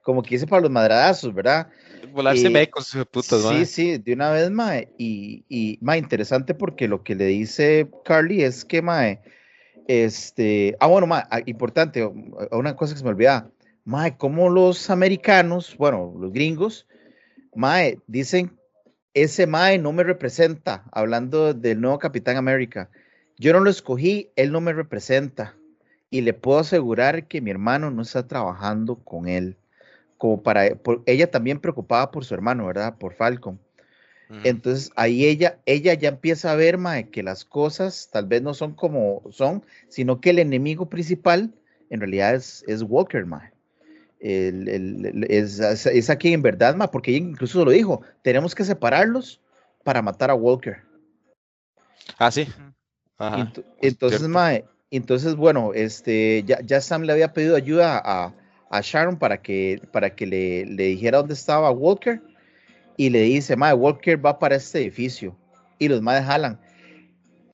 como que dice, para los madradazos, ¿verdad? Volarse Eh, hijo de putas, sí, mae. sí, de una vez, mae. Y, y interesante porque lo que le dice Carly es que, mae, este, ah, bueno, mae, ah, importante, una cosa que se me olvidaba, mae, como los americanos, bueno, los gringos, mae, dicen, ese mae no me representa, hablando del nuevo Capitán América. Yo no lo escogí, él no me representa. Y le puedo asegurar que mi hermano no está trabajando con él como para por- ella también preocupada por su hermano, ¿verdad? Por Falcon. Entonces ahí ella, ella ya empieza a ver, mae, que las cosas tal vez no son como son, sino que el enemigo principal en realidad es, es Walker, mae. El- el- el- es, aquí en verdad, mae, porque incluso lo dijo, tenemos que separarlos para matar a Walker. Ah, sí. Ajá. Ent- entonces, mae, entonces, bueno, este, ya, ya Sam le había pedido ayuda a, a Sharon para que, para que le, le dijera dónde estaba Walker y le dice, mae, Walker va para este edificio y los maes jalan.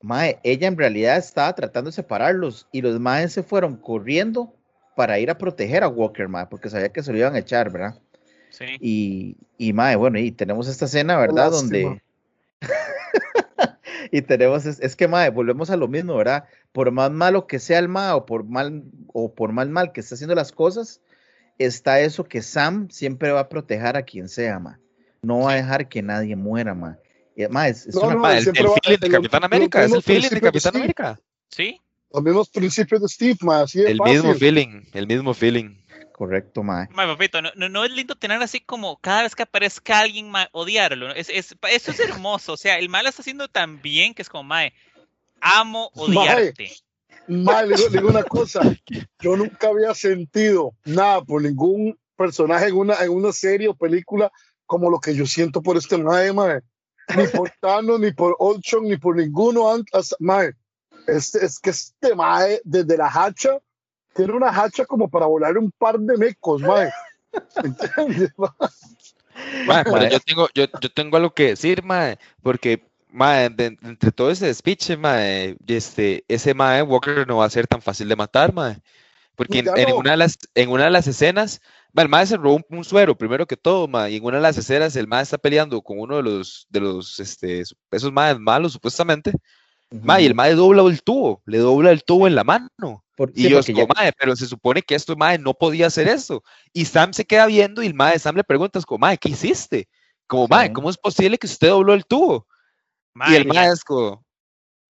Mae, ella en realidad estaba tratando de separarlos y los maes se fueron corriendo para ir a proteger a Walker, mae, porque sabía que se lo iban a echar, ¿verdad? Sí. Y, y mae, bueno, y tenemos esta escena, ¿verdad? lástima. Donde. [laughs] y tenemos, es, es que mae, volvemos a lo mismo, ¿verdad? Por más malo que sea el mae, o por mal, o por mal mal que esté haciendo las cosas, está eso que Sam siempre va a proteger a quien sea, mae. no va a dejar que nadie muera, ma. Y, ma, es, es No, una- no, Ma, el, el feeling de Capitán América, es el feeling de Capitán Steve. América. Sí. Los mismos principios de Steve, ma, así de El fácil. mismo feeling, el mismo feeling. correcto, ma. Ma, papito, no, no, no es lindo tener así como cada vez que aparezca alguien, ma, odiarlo. ¿no? Es, es, eso es hermoso. O sea, el mal está haciendo tan bien que es como, mae, amo [laughs] odiarte. Ma, le digo, le digo una cosa, [laughs] yo nunca había sentido nada por ningún personaje en una, en una serie o película como lo que yo siento por este mae, mae. Ni por [laughs] Thanos, ni por Ultron, ni por ninguno antes, mae. Este, es que este mae, desde la hacha, tiene una hacha como para volar un par de mecos, mae. [laughs] Yo tengo, yo, yo tengo algo que decir, mae, porque mae, de- de entre todo ese despiche, mae, este, ese mae Walker no va a ser tan fácil de matar, mae. Porque en, una de las, en una de las escenas, el mae se robó un, un suero, primero que todo, mae, y en una de las escenas el mae está peleando con uno de los, de los, este, esos maes malos, supuestamente, mae, y el mae dobla el tubo, le dobla el tubo en la mano. Por- Y sí, yo, porque ya- como, mae, pero se supone que esto, mae, no podía hacer eso. Y Sam se queda viendo y el mae, Sam le pregunta, es como, mae, ¿qué hiciste? Como, mae, Sí. ¿cómo es posible que usted dobló el tubo? Ma, y el mae es como,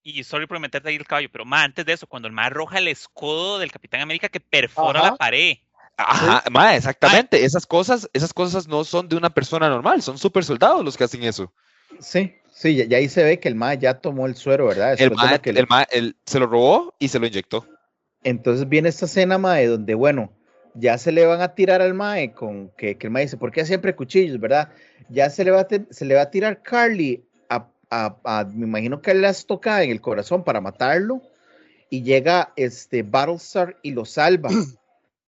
Y sorry por meterte ahí el caballo, pero ma, antes de eso, cuando el mae arroja el escudo del Capitán América que perfora Ajá. la pared. ajá, mae, exactamente. Esas cosas, esas cosas no son de una persona normal, son super soldados los que hacen eso. Sí, sí, ya, ya ahí se ve que el ma ya tomó el suero, ¿verdad? El lo mae, que le- el mae, él se lo robó y se lo inyectó. Entonces viene esta escena, mae, donde, bueno, ya se le van a tirar al mae con que, que el mae dice, ¿por qué siempre cuchillos, verdad? Ya se le va a, te- se le va a tirar Carly a, a- a- me imagino que las toca en el corazón para matarlo y llega este Battlestar y lo salva. [clears throat]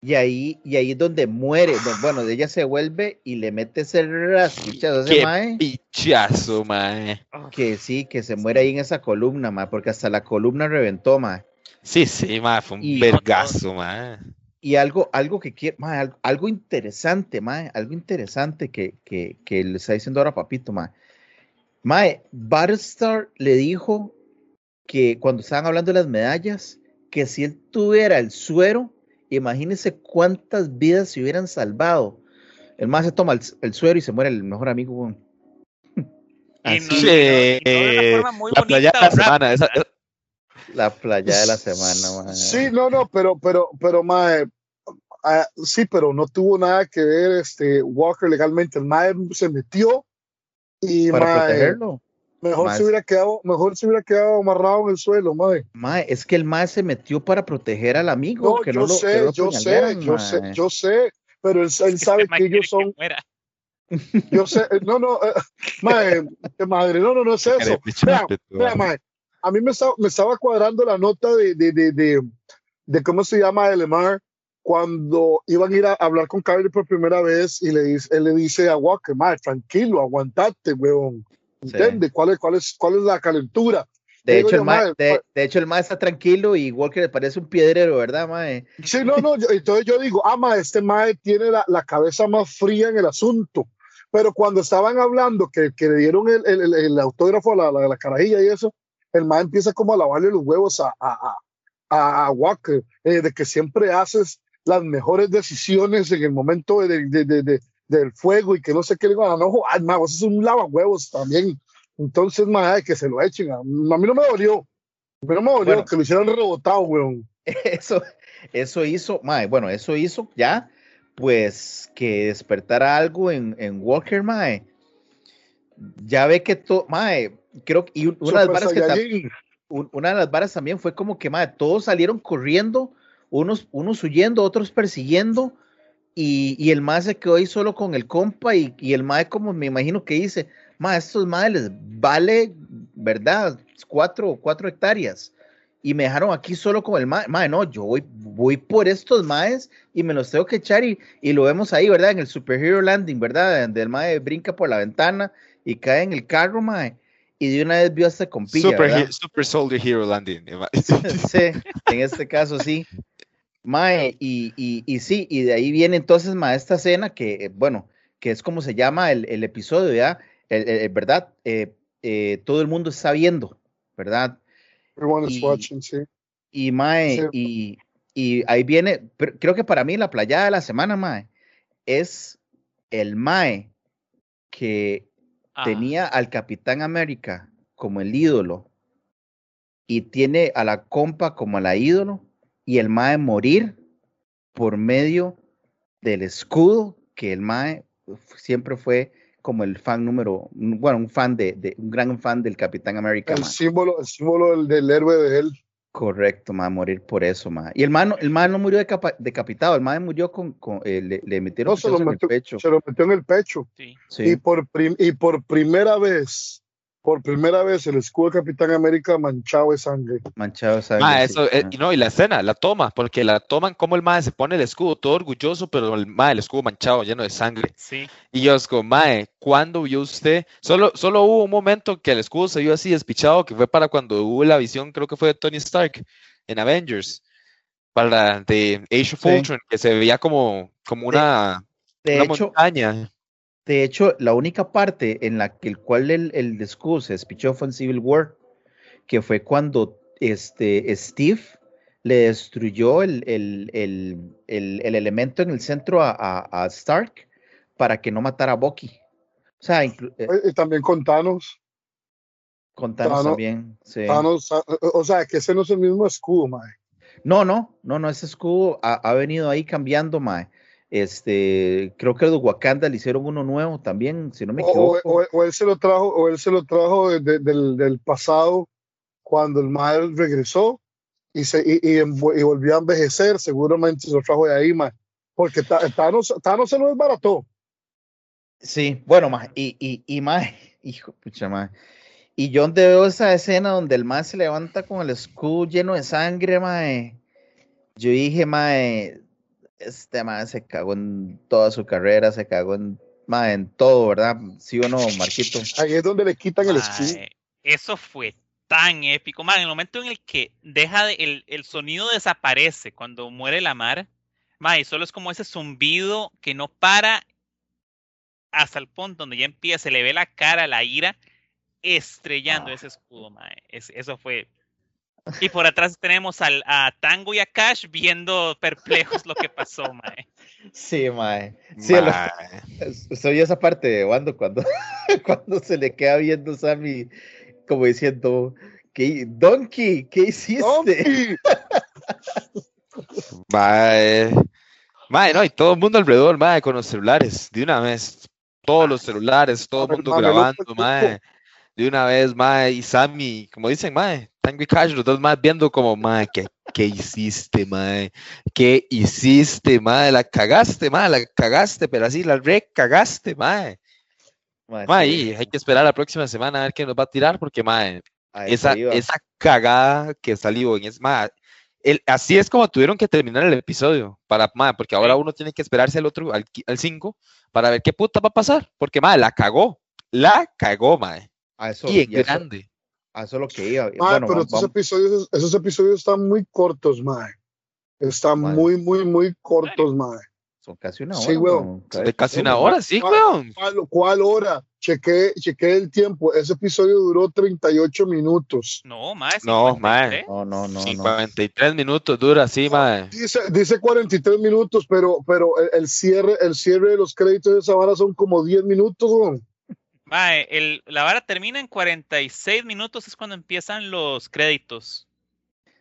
Y ahí, y ahí es donde muere. Bueno, ella se vuelve y le mete ese rastrichazo a ese Qué mae, pichazo, mae. que sí, que se muere ahí en esa columna, mae, porque hasta la columna reventó, mae. Sí, sí, mae, fue un Y- vergazo, mae. Y algo, algo que quiere, mae, algo, algo interesante, mae, algo interesante que, que, que le está diciendo ahora Papito, mae. Mae, Battlestar le dijo que cuando estaban hablando de las medallas, que si él tuviera el suero, imagínense cuántas vidas se hubieran salvado. El mae se toma el, el suero y se muere el mejor amigo, [laughs] Así, no, y no- y no de una forma muy La playa de la semana, esa- la playa de la [laughs] semana. Sí, no, no, pero, pero, pero, mae, ah, sí, pero no tuvo nada que ver este Walker legalmente. El mae se metió y Para mae, protegerlo. Mejor Mae. se hubiera quedado, mejor se hubiera quedado amarrado en el suelo, mae. Mae, es que el mae se metió para proteger al amigo. No, que yo no lo, que sé, no lo yo sé, yo sé, yo sé, pero él, él [laughs] sabe Este mae que ellos son, muera. [laughs] yo sé, eh, no, no, eh, mae, qué madre, no, no, no es eso. Vea, vea, mae, a mí me estaba, me estaba cuadrando la nota de, de, de, de, de cómo se llama Elemar cuando iban a ir a hablar con Kylie por primera vez y le dice, él le dice a Walker, mae, tranquilo, aguantate, weón. Sí. ¿Entiendes? ¿Cuál es, cuál, es, ¿Cuál es la calentura? De hecho, yo, el mae, mae, de, hecho, el mae está tranquilo y Walker le parece un piedrero, ¿verdad, mae? Sí, no, no, yo- entonces yo digo, ah, ma, este mae tiene la, la cabeza más fría en el asunto. Pero cuando estaban hablando que, que le dieron el, el, el- autógrafo a la, la, la carajilla y eso, el mae empieza como a lavarle los huevos a, a, a, a Walker, eh, de que siempre haces las mejores decisiones en el momento de- de- del fuego y que no sé qué le digo, ah, no, ah, ma, vos sos un lavahuevos también. Entonces, mae, que se lo echen. A, mí no me dolió. No me dolió Bueno. que lo hicieran rebotado, weón. [laughs] Eso, eso hizo, mae, bueno, eso hizo ya, pues, que despertara algo en, en Walker, mae. Ya ve que todo, mae, creo que una de las varas que una de las varas también fue como que, mae, todos salieron corriendo, unos, unos huyendo, otros persiguiendo, y, y el mae se quedó ahí solo con el compa, y, y el mae como me imagino que dice, mae, estos mae les vale, ¿verdad? Cuatro, cuatro hectáreas, y me dejaron aquí solo con el mae, mae, no, yo voy, voy por estos maes, y me los tengo que echar, y, y lo vemos ahí, ¿verdad? En el Superhero Landing, ¿verdad? Donde el mae brinca por la ventana, y cae en el carro, mae, y de una vez vio a este compilla, Super, Super Soldier Hero Landing. [laughs] sí, en este caso sí. Mae, y, y, y sí, y de ahí viene entonces, mae, esta escena que, eh, bueno, que es como se llama el, el episodio, ¿ya? El, el- el- ¿Verdad? Eh, eh, todo el mundo está viendo, ¿verdad? Everyone is Y- watching, sí. Y Mae, Sí. y, y ahí viene, pero creo que para mí la playada de la semana, Mae, es el Mae que Ah, tenía al Capitán América como el ídolo y tiene a la compa como la ídolo y el Mae morir por medio del escudo que el Mae siempre fue como el fan número, bueno, un fan de, de- un gran fan del Capitán América. El mae. símbolo, el símbolo del, del héroe de él. Correcto, mae, morir por eso, mae. Y el mae no, el mae no murió decapa- decapitado, el mae murió con, con eh, le, le metieron No, se lo pistolas en el metió- pecho. Se lo metió en el pecho. sí. Sí, Y, por prim- y por primera vez, por primera vez, el escudo de Capitán América manchado de sangre. manchado de sangre. Sí, eso, eh, mae. y no, y la escena, la toma, porque la toman como el mae se pone el escudo todo orgulloso, pero el mae, el escudo manchado, lleno de sangre. Sí. Y yo es como, mae, ¿cuándo vio usted? Solo, solo hubo un momento que el escudo se vio así despichado, que fue para cuando hubo la visión, creo que fue de Tony Stark en Avengers, para de Age of Sí. Ultron, que se veía como, como una, De una hecho, montaña. De hecho, la única parte en la que el cual el, el escudo se despichó fue en Civil War, que fue cuando este Steve le destruyó el, el- el- el- el elemento en el centro a, a- a Stark para que no matara a Bucky. O sea, eh, Eh, Y también con Thanos. con Thanos Thanos- también. sí. Thanos, ah, o sea, que ese no es el mismo escudo, mae. No, no, no, no, ese escudo ha, ha venido ahí cambiando, mae. Este, creo que los Wakanda le hicieron uno nuevo también, si no me equivoco. o- o- o él se lo trajo, o él se lo trajo de- de- del, del pasado cuando el mal regresó y, se, y, y y volvió a envejecer, seguramente se lo trajo de ahí, mae. Porque Thanos, Thanos se lo desbarató. Sí, bueno, más, y, y, y más, [laughs] hijo, pucha, más. Y yo donde veo esa escena donde el más se levanta con el escudo lleno de sangre, mae. Yo dije, mae, este mae se cagó en toda su carrera, se cagó en, en todo, ¿verdad? ¿Sí o no, Marquito? Ahí es donde le quitan el escudo. Mae, eso fue tan épico. Man, en el momento en el que deja de, el, el sonido desaparece cuando muere la mar, mae, solo es como ese zumbido que no para hasta el punto donde ya empieza, se le ve la cara, la ira, estrellando Ah. ese escudo. Es- eso fue. Y por atrás tenemos al, a Tango y a Cash viendo perplejos lo que pasó, mae. Sí, mae. Sí, lo-. [laughs] Soy esa parte de Wando cuando, [laughs] cuando se le queda viendo Sammy como diciendo, ¿qué, Donkey, ¿qué hiciste? ¡Donkey! [laughs] Mae. Mae, no, y todo el mundo alrededor, mae, con los celulares, de una vez. Todos los celulares, todo el mundo grabando, mae. De una vez, mae, y Sammy, como dicen, mae, Tango y Cash, los dos más viendo como, mae, ¿qué, qué hiciste, mae? ¿Qué hiciste, mae? La cagaste, mae, la cagaste, pero así la recagaste, mae. Mae, Mae, sí, hay que esperar la próxima semana a ver quién nos va a tirar, porque, mae, esa, esa cagada que salió en es más el, así es como tuvieron que terminar el episodio para porque ahora uno tiene que esperarse al otro al 5 para ver qué puta va a pasar porque ma, la cagó la cagó mae A eso, y en y eso- grande a eso es lo que iba. Mae, bueno, pero vamos- episodios, esos episodios están muy cortos, mae. Están muy, muy, muy cortos, mae. son casi una hora. Sí, weón. de casi una hora sí weón ¿Cuál, cuál hora? Chequé, chequé el tiempo. Ese episodio duró 38 minutos. No, mae. No, mae. 53. No, no, no, no. 53 minutos dura sí mae Dice, dice 43 minutos, pero, pero el, el cierre, el cierre de los créditos de esa vara son como 10 minutos, weón. Mae, el, la vara termina en 46 minutos, es cuando empiezan los créditos.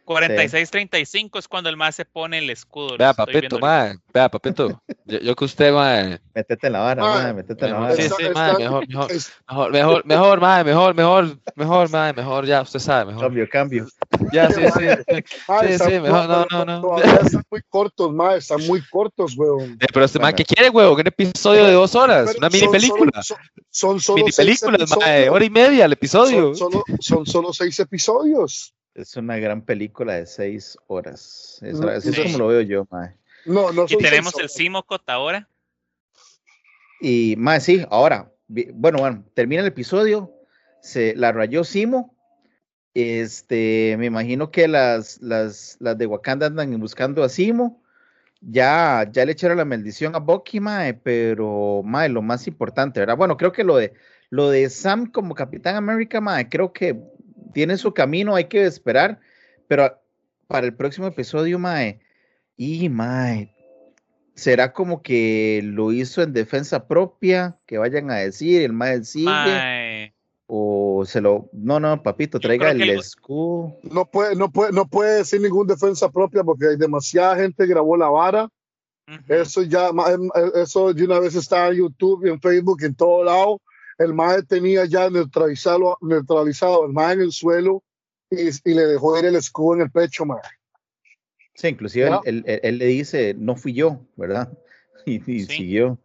46-35 es cuando el más se pone el escudo. vea papito mae vea papito yo, yo que usted mae [laughs] Métete en la vara, mae, métete en la vara. sí, sí, mae, mejor, mejor, mejor, mejor, mejor, mae, mejor, mejor, mejor, mae, mejor, ya, usted sabe, mejor. Cambio, cambio. Ya, sí, sí. Sí, están- sí, mejor, no, no, no. Están muy cortos, mae. Están muy cortos, weón. Eh, Pero este Bueno. ¿qué quiere, huevo? Un episodio de dos horas, una mini película. Son, son solo Mini seis películas, episodios. hora y media el episodio. Son solo, son solo seis episodios. Es una gran película de seis horas. Eso, No, eso es como lo veo yo, mae. No, no Y tenemos el. Simocot ahora. Y más, sí, ahora, bueno, bueno, termina el episodio, se la rayó Simo. Este, me imagino que las, las, las de Wakanda andan buscando a Simo. Ya, ya le echaron la maldición a Bucky, mae, pero mae, lo más importante, ¿verdad? Bueno, creo que lo de lo de Sam como Capitán América, mae, creo que tiene su camino, hay que esperar, pero para el próximo episodio, mae, y mae, será como que lo hizo en defensa propia, que vayan a decir, el mae sigue, Mae, o se lo, no, no, papito, traiga el que el- escudo. No puede, no puede, no puede decir ningún defensa propia porque hay demasiada gente grabó la vara. ujú. Eso ya, em, eh, eso de una vez está en YouTube y en Facebook en todo lado. El mae tenía ya neutralizado, neutralizado el mae en el suelo y, y le dejó ir el escudo en el pecho, mae. Sí, inclusive él, él- él- él le dice, no fui yo, ¿verdad? [laughs] Y, y Sí. siguió. O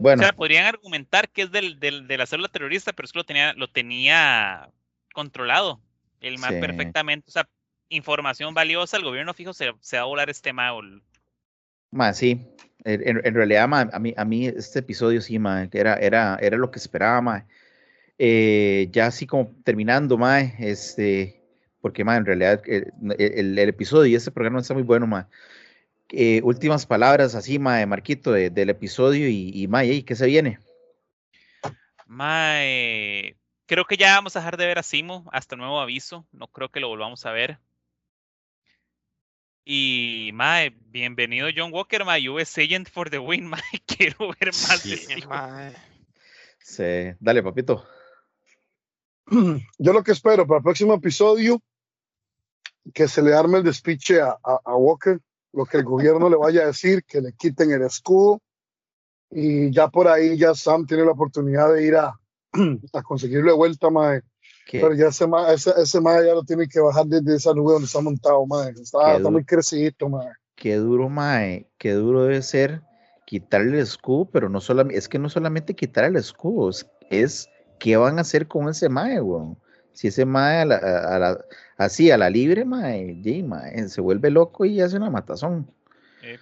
Bueno, sea, podrían argumentar que es del, del- de la célula terrorista, pero es que lo tenía, lo tenía controlado. El más Sí. perfectamente. O sea, información valiosa, el gobierno fijo se, se va a volar este MAO. ma, sí, en, en- realidad, ma, a mí, a mí este episodio sí, ma, era, era, era lo que esperaba, ma. Eh, ya así como terminando, ma, este, porque, ma, en realidad el, el- episodio y este programa está muy bueno, ma. Eh, últimas palabras así, ma, de Marquito, de- del episodio y, y ma, ¿y ¿qué se viene? Mae, creo que ya vamos a dejar de ver a Simo hasta nuevo aviso. No creo que lo volvamos a ver. Y, mae, bienvenido John Walker, mae, US Agent for the win, [laughs] mae. Quiero ver más de Sí, mae. Se- dale, papito. [clears throat] Yo lo que espero para el próximo episodio, que se le arme el despiche a, a- a Walker, lo que el gobierno le vaya a decir, que le quiten el escudo. Y ya por ahí ya Sam tiene la oportunidad de ir a, [clears throat] a conseguirlo de vuelta, mae. Pero ya ese mae, ese, ese mae ya lo tiene que bajar desde esa nube donde está montado, mae. Está, muy crecidito, mae. qué duro, mae, qué duro debe ser quitarle el escudo, pero no solamente, es que no solamente quitar el escudo, es, es qué van a hacer con ese mae, weón. Si ese mae a la, a- la- así a la libre, mae, sí, mae, se vuelve loco y hace una matazón. Eh.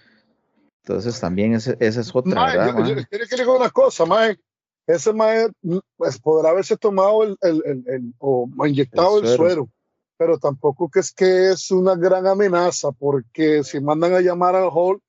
Entonces también ese- esa es otra, Mae, ¿verdad, yo, yo- mae? le diga una cosa, mae. Ese mae mm, pues, podrá haberse tomado el, el, el- el- o inyectado El el suero. suero. pero tampoco que es que es una gran amenaza, porque si mandan a llamar al Hulk,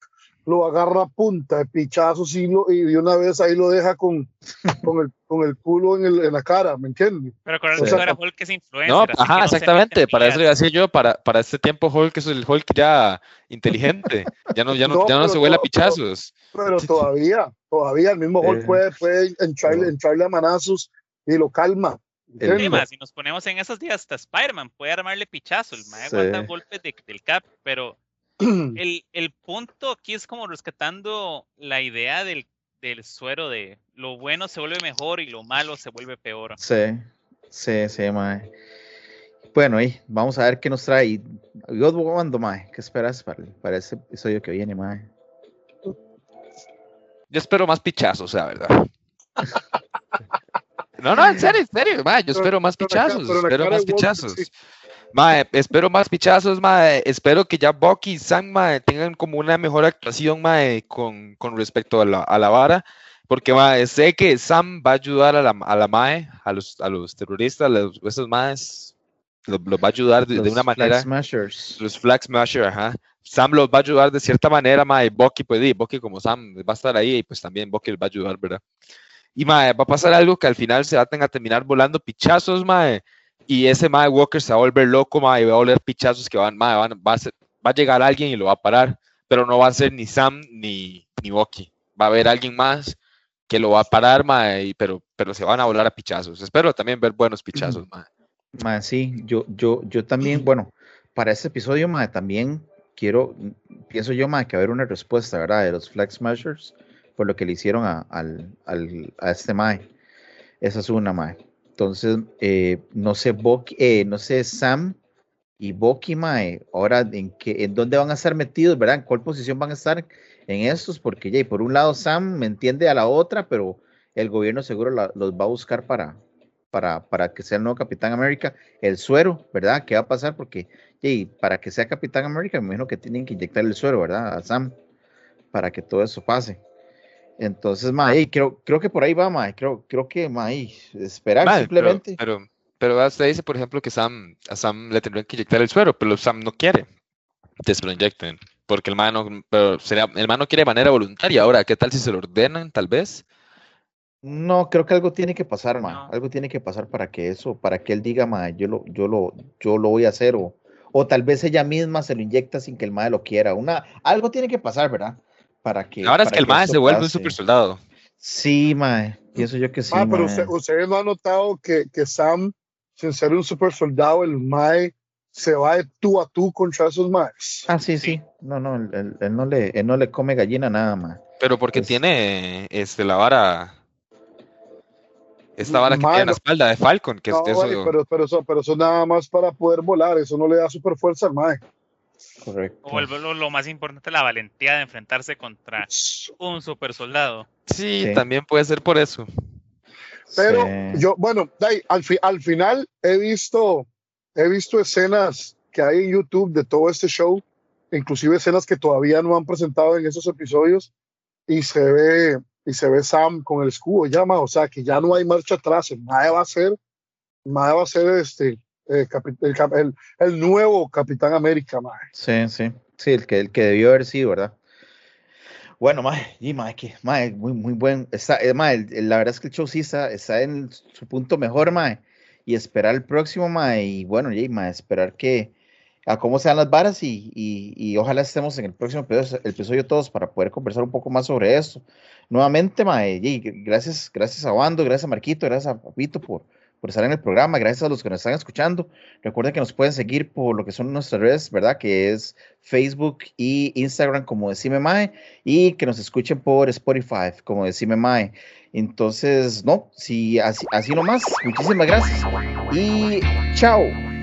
lo agarra a punta de pichazos y, lo, y de una vez ahí lo deja con, [laughs] con, el, con el culo en, el- en la cara, ¿me entiendes? Pero acuérdate O que sea, ahora Hulk es influencer. No, ajá, no exactamente. Para eso le lías. iba a decir yo, para, para este tiempo Hulk es el Hulk ya inteligente. Ya no, ya no, No, ya no se huele a no, pero- pichazos. Pero todavía, todavía el mismo Hulk Eh, puede, puede entrarle, entrarle a manazos y lo calma. El- Sí, ¿entiendes? ma, si nos ponemos en esos días, hasta Spider-Man puede armarle pichazo. El mae Sí. aguanta golpes de- del cap, pero [clears throat] el, el punto aquí es como rescatando la idea del, del suero de lo bueno se vuelve mejor y lo malo se vuelve peor. Sí, sí, sí, mae. Bueno, y vamos a ver qué nos trae. Yo cuando, mae, ¿qué esperas para, para ese episodio que viene, mae? Yo espero más pichazos, la verdad. [laughs] No, no, en serio, en serio, mae, yo Pero- espero más pichazos, espero más pichazos. Mae, espero más pichazos, mae. Espero que ya Bucky y Sam, mae, tengan como una mejor actuación, mae, con, con respecto a la, a la vara. Porque, mae, sé que Sam va a ayudar a la, a la mae, a los, a los terroristas, a los, esos maes, los, los va a ayudar de, de Los una Flag manera. Smashers. Los Flag Smasher, ajá. Sam los va a ayudar de cierta manera, mae. Bucky, pues, y Bucky como Sam va a estar ahí y pues también Bucky les va a ayudar, ¿verdad? Y, mae, va a pasar algo que al final se van a terminar volando pichazos, mae. Y ese mae Walker se va a volver loco, mae, y va a oler pichazos que van, mae, van- va, a ser- va a llegar alguien y lo va a parar. Pero no va a ser ni Sam ni, ni Bucky. Va a haber alguien más que lo va a parar, mae, y- pero, pero se van a volar a pichazos. Espero también ver buenos pichazos, mae. Mae, sí, yo, yo, yo también, bueno, para este episodio, mae, también quiero, pienso yo, mae, que haber una respuesta, ¿verdad? De los Flag Smashers por lo que le hicieron a, al, al- a este mae. Esa es una, mae. Entonces, eh, no sé, Bucky, eh, no sé, Sam y Bucky, mae, ahora en qué, en dónde van a estar metidos, ¿verdad? En cuál posición van a estar en estos, porque ya, por un lado Sam me entiende a la otra, pero el gobierno seguro los va a buscar para, para, para que sea el nuevo Capitán América. El suero, ¿verdad? ¿Qué va a pasar? Porque y para que sea Capitán América, me imagino que tienen que inyectar el suero, ¿verdad? A Sam, para que todo eso pase. Entonces, mae, creo, creo que por ahí va, mae. Creo, creo que, mae, esperar Mae, simplemente. Pero, pero, pero usted dice, por ejemplo, que Sam, a Sam le tendrían que inyectar el suero, pero Sam no quiere que se lo inyecten. Porque el man no, pero sería, el man no quiere de manera voluntaria. Ahora, ¿qué tal si se lo ordenan, tal vez? No, creo que algo tiene que pasar, mae. No. Algo tiene que pasar para que eso, para que él diga, mae, yo lo, yo lo, yo lo voy a hacer, o, o tal vez ella misma se lo inyecta sin que el mae lo quiera. Una, algo tiene que pasar, ¿verdad? Para que. Ahora es que el mae se vuelve un super soldado. Sí, mae. Pienso yo que sí. Ah, pero mae. usted- ustedes no han notado que, que Sam, sin ser un super soldado, el Mae se va de tú a tú contra esos Maes. Ah, sí, sí. No, no, él, él- él no le, él no le come gallina nada, mae. Pero porque Es- tiene este, la vara. Esta vara que Mae, tiene en la espalda de Falcon, que es No, que eso. pero, pero, eso, pero eso nada más para poder volar, eso no le da super fuerza al Mae. Correcto. O el- lo, lo más importante, la valentía de enfrentarse contra un super soldado. Sí, Sí. también puede ser por eso. Pero Sí. yo, bueno, al, fi- al final he visto, he visto escenas que hay en YouTube de todo este show, inclusive escenas que todavía no han presentado en esos episodios, y se ve, y se ve Sam con el escudo llama, o sea que ya no hay marcha atrás, Mae va a ser, Mae va a ser este, el, cap- el- el nuevo Capitán América, Mae. Sí, sí. Sí, el que, el que debió haber sido, ¿verdad? Bueno, mae, y mae, que, mae, muy, muy buen. Está, eh, el- el- la verdad es que el show sí está, está en su punto mejor, mae. Y esperar el próximo, mae. Y bueno, y, mae, esperar que a cómo sean las varas y, y, y ojalá estemos en el próximo episodio, el episodio todos para poder conversar un poco más sobre esto. Nuevamente, mae, gracias, gracias a Wando, gracias a Marquito, gracias a Papito por, por estar en el programa, gracias a los que nos están escuchando. Recuerden que nos pueden seguir por lo que son nuestras redes, ¿verdad? Que es Facebook y Instagram como Decime Mae y que nos escuchen por Spotify como Decime Mae. Entonces, no, si así, así nomás, muchísimas gracias y chao.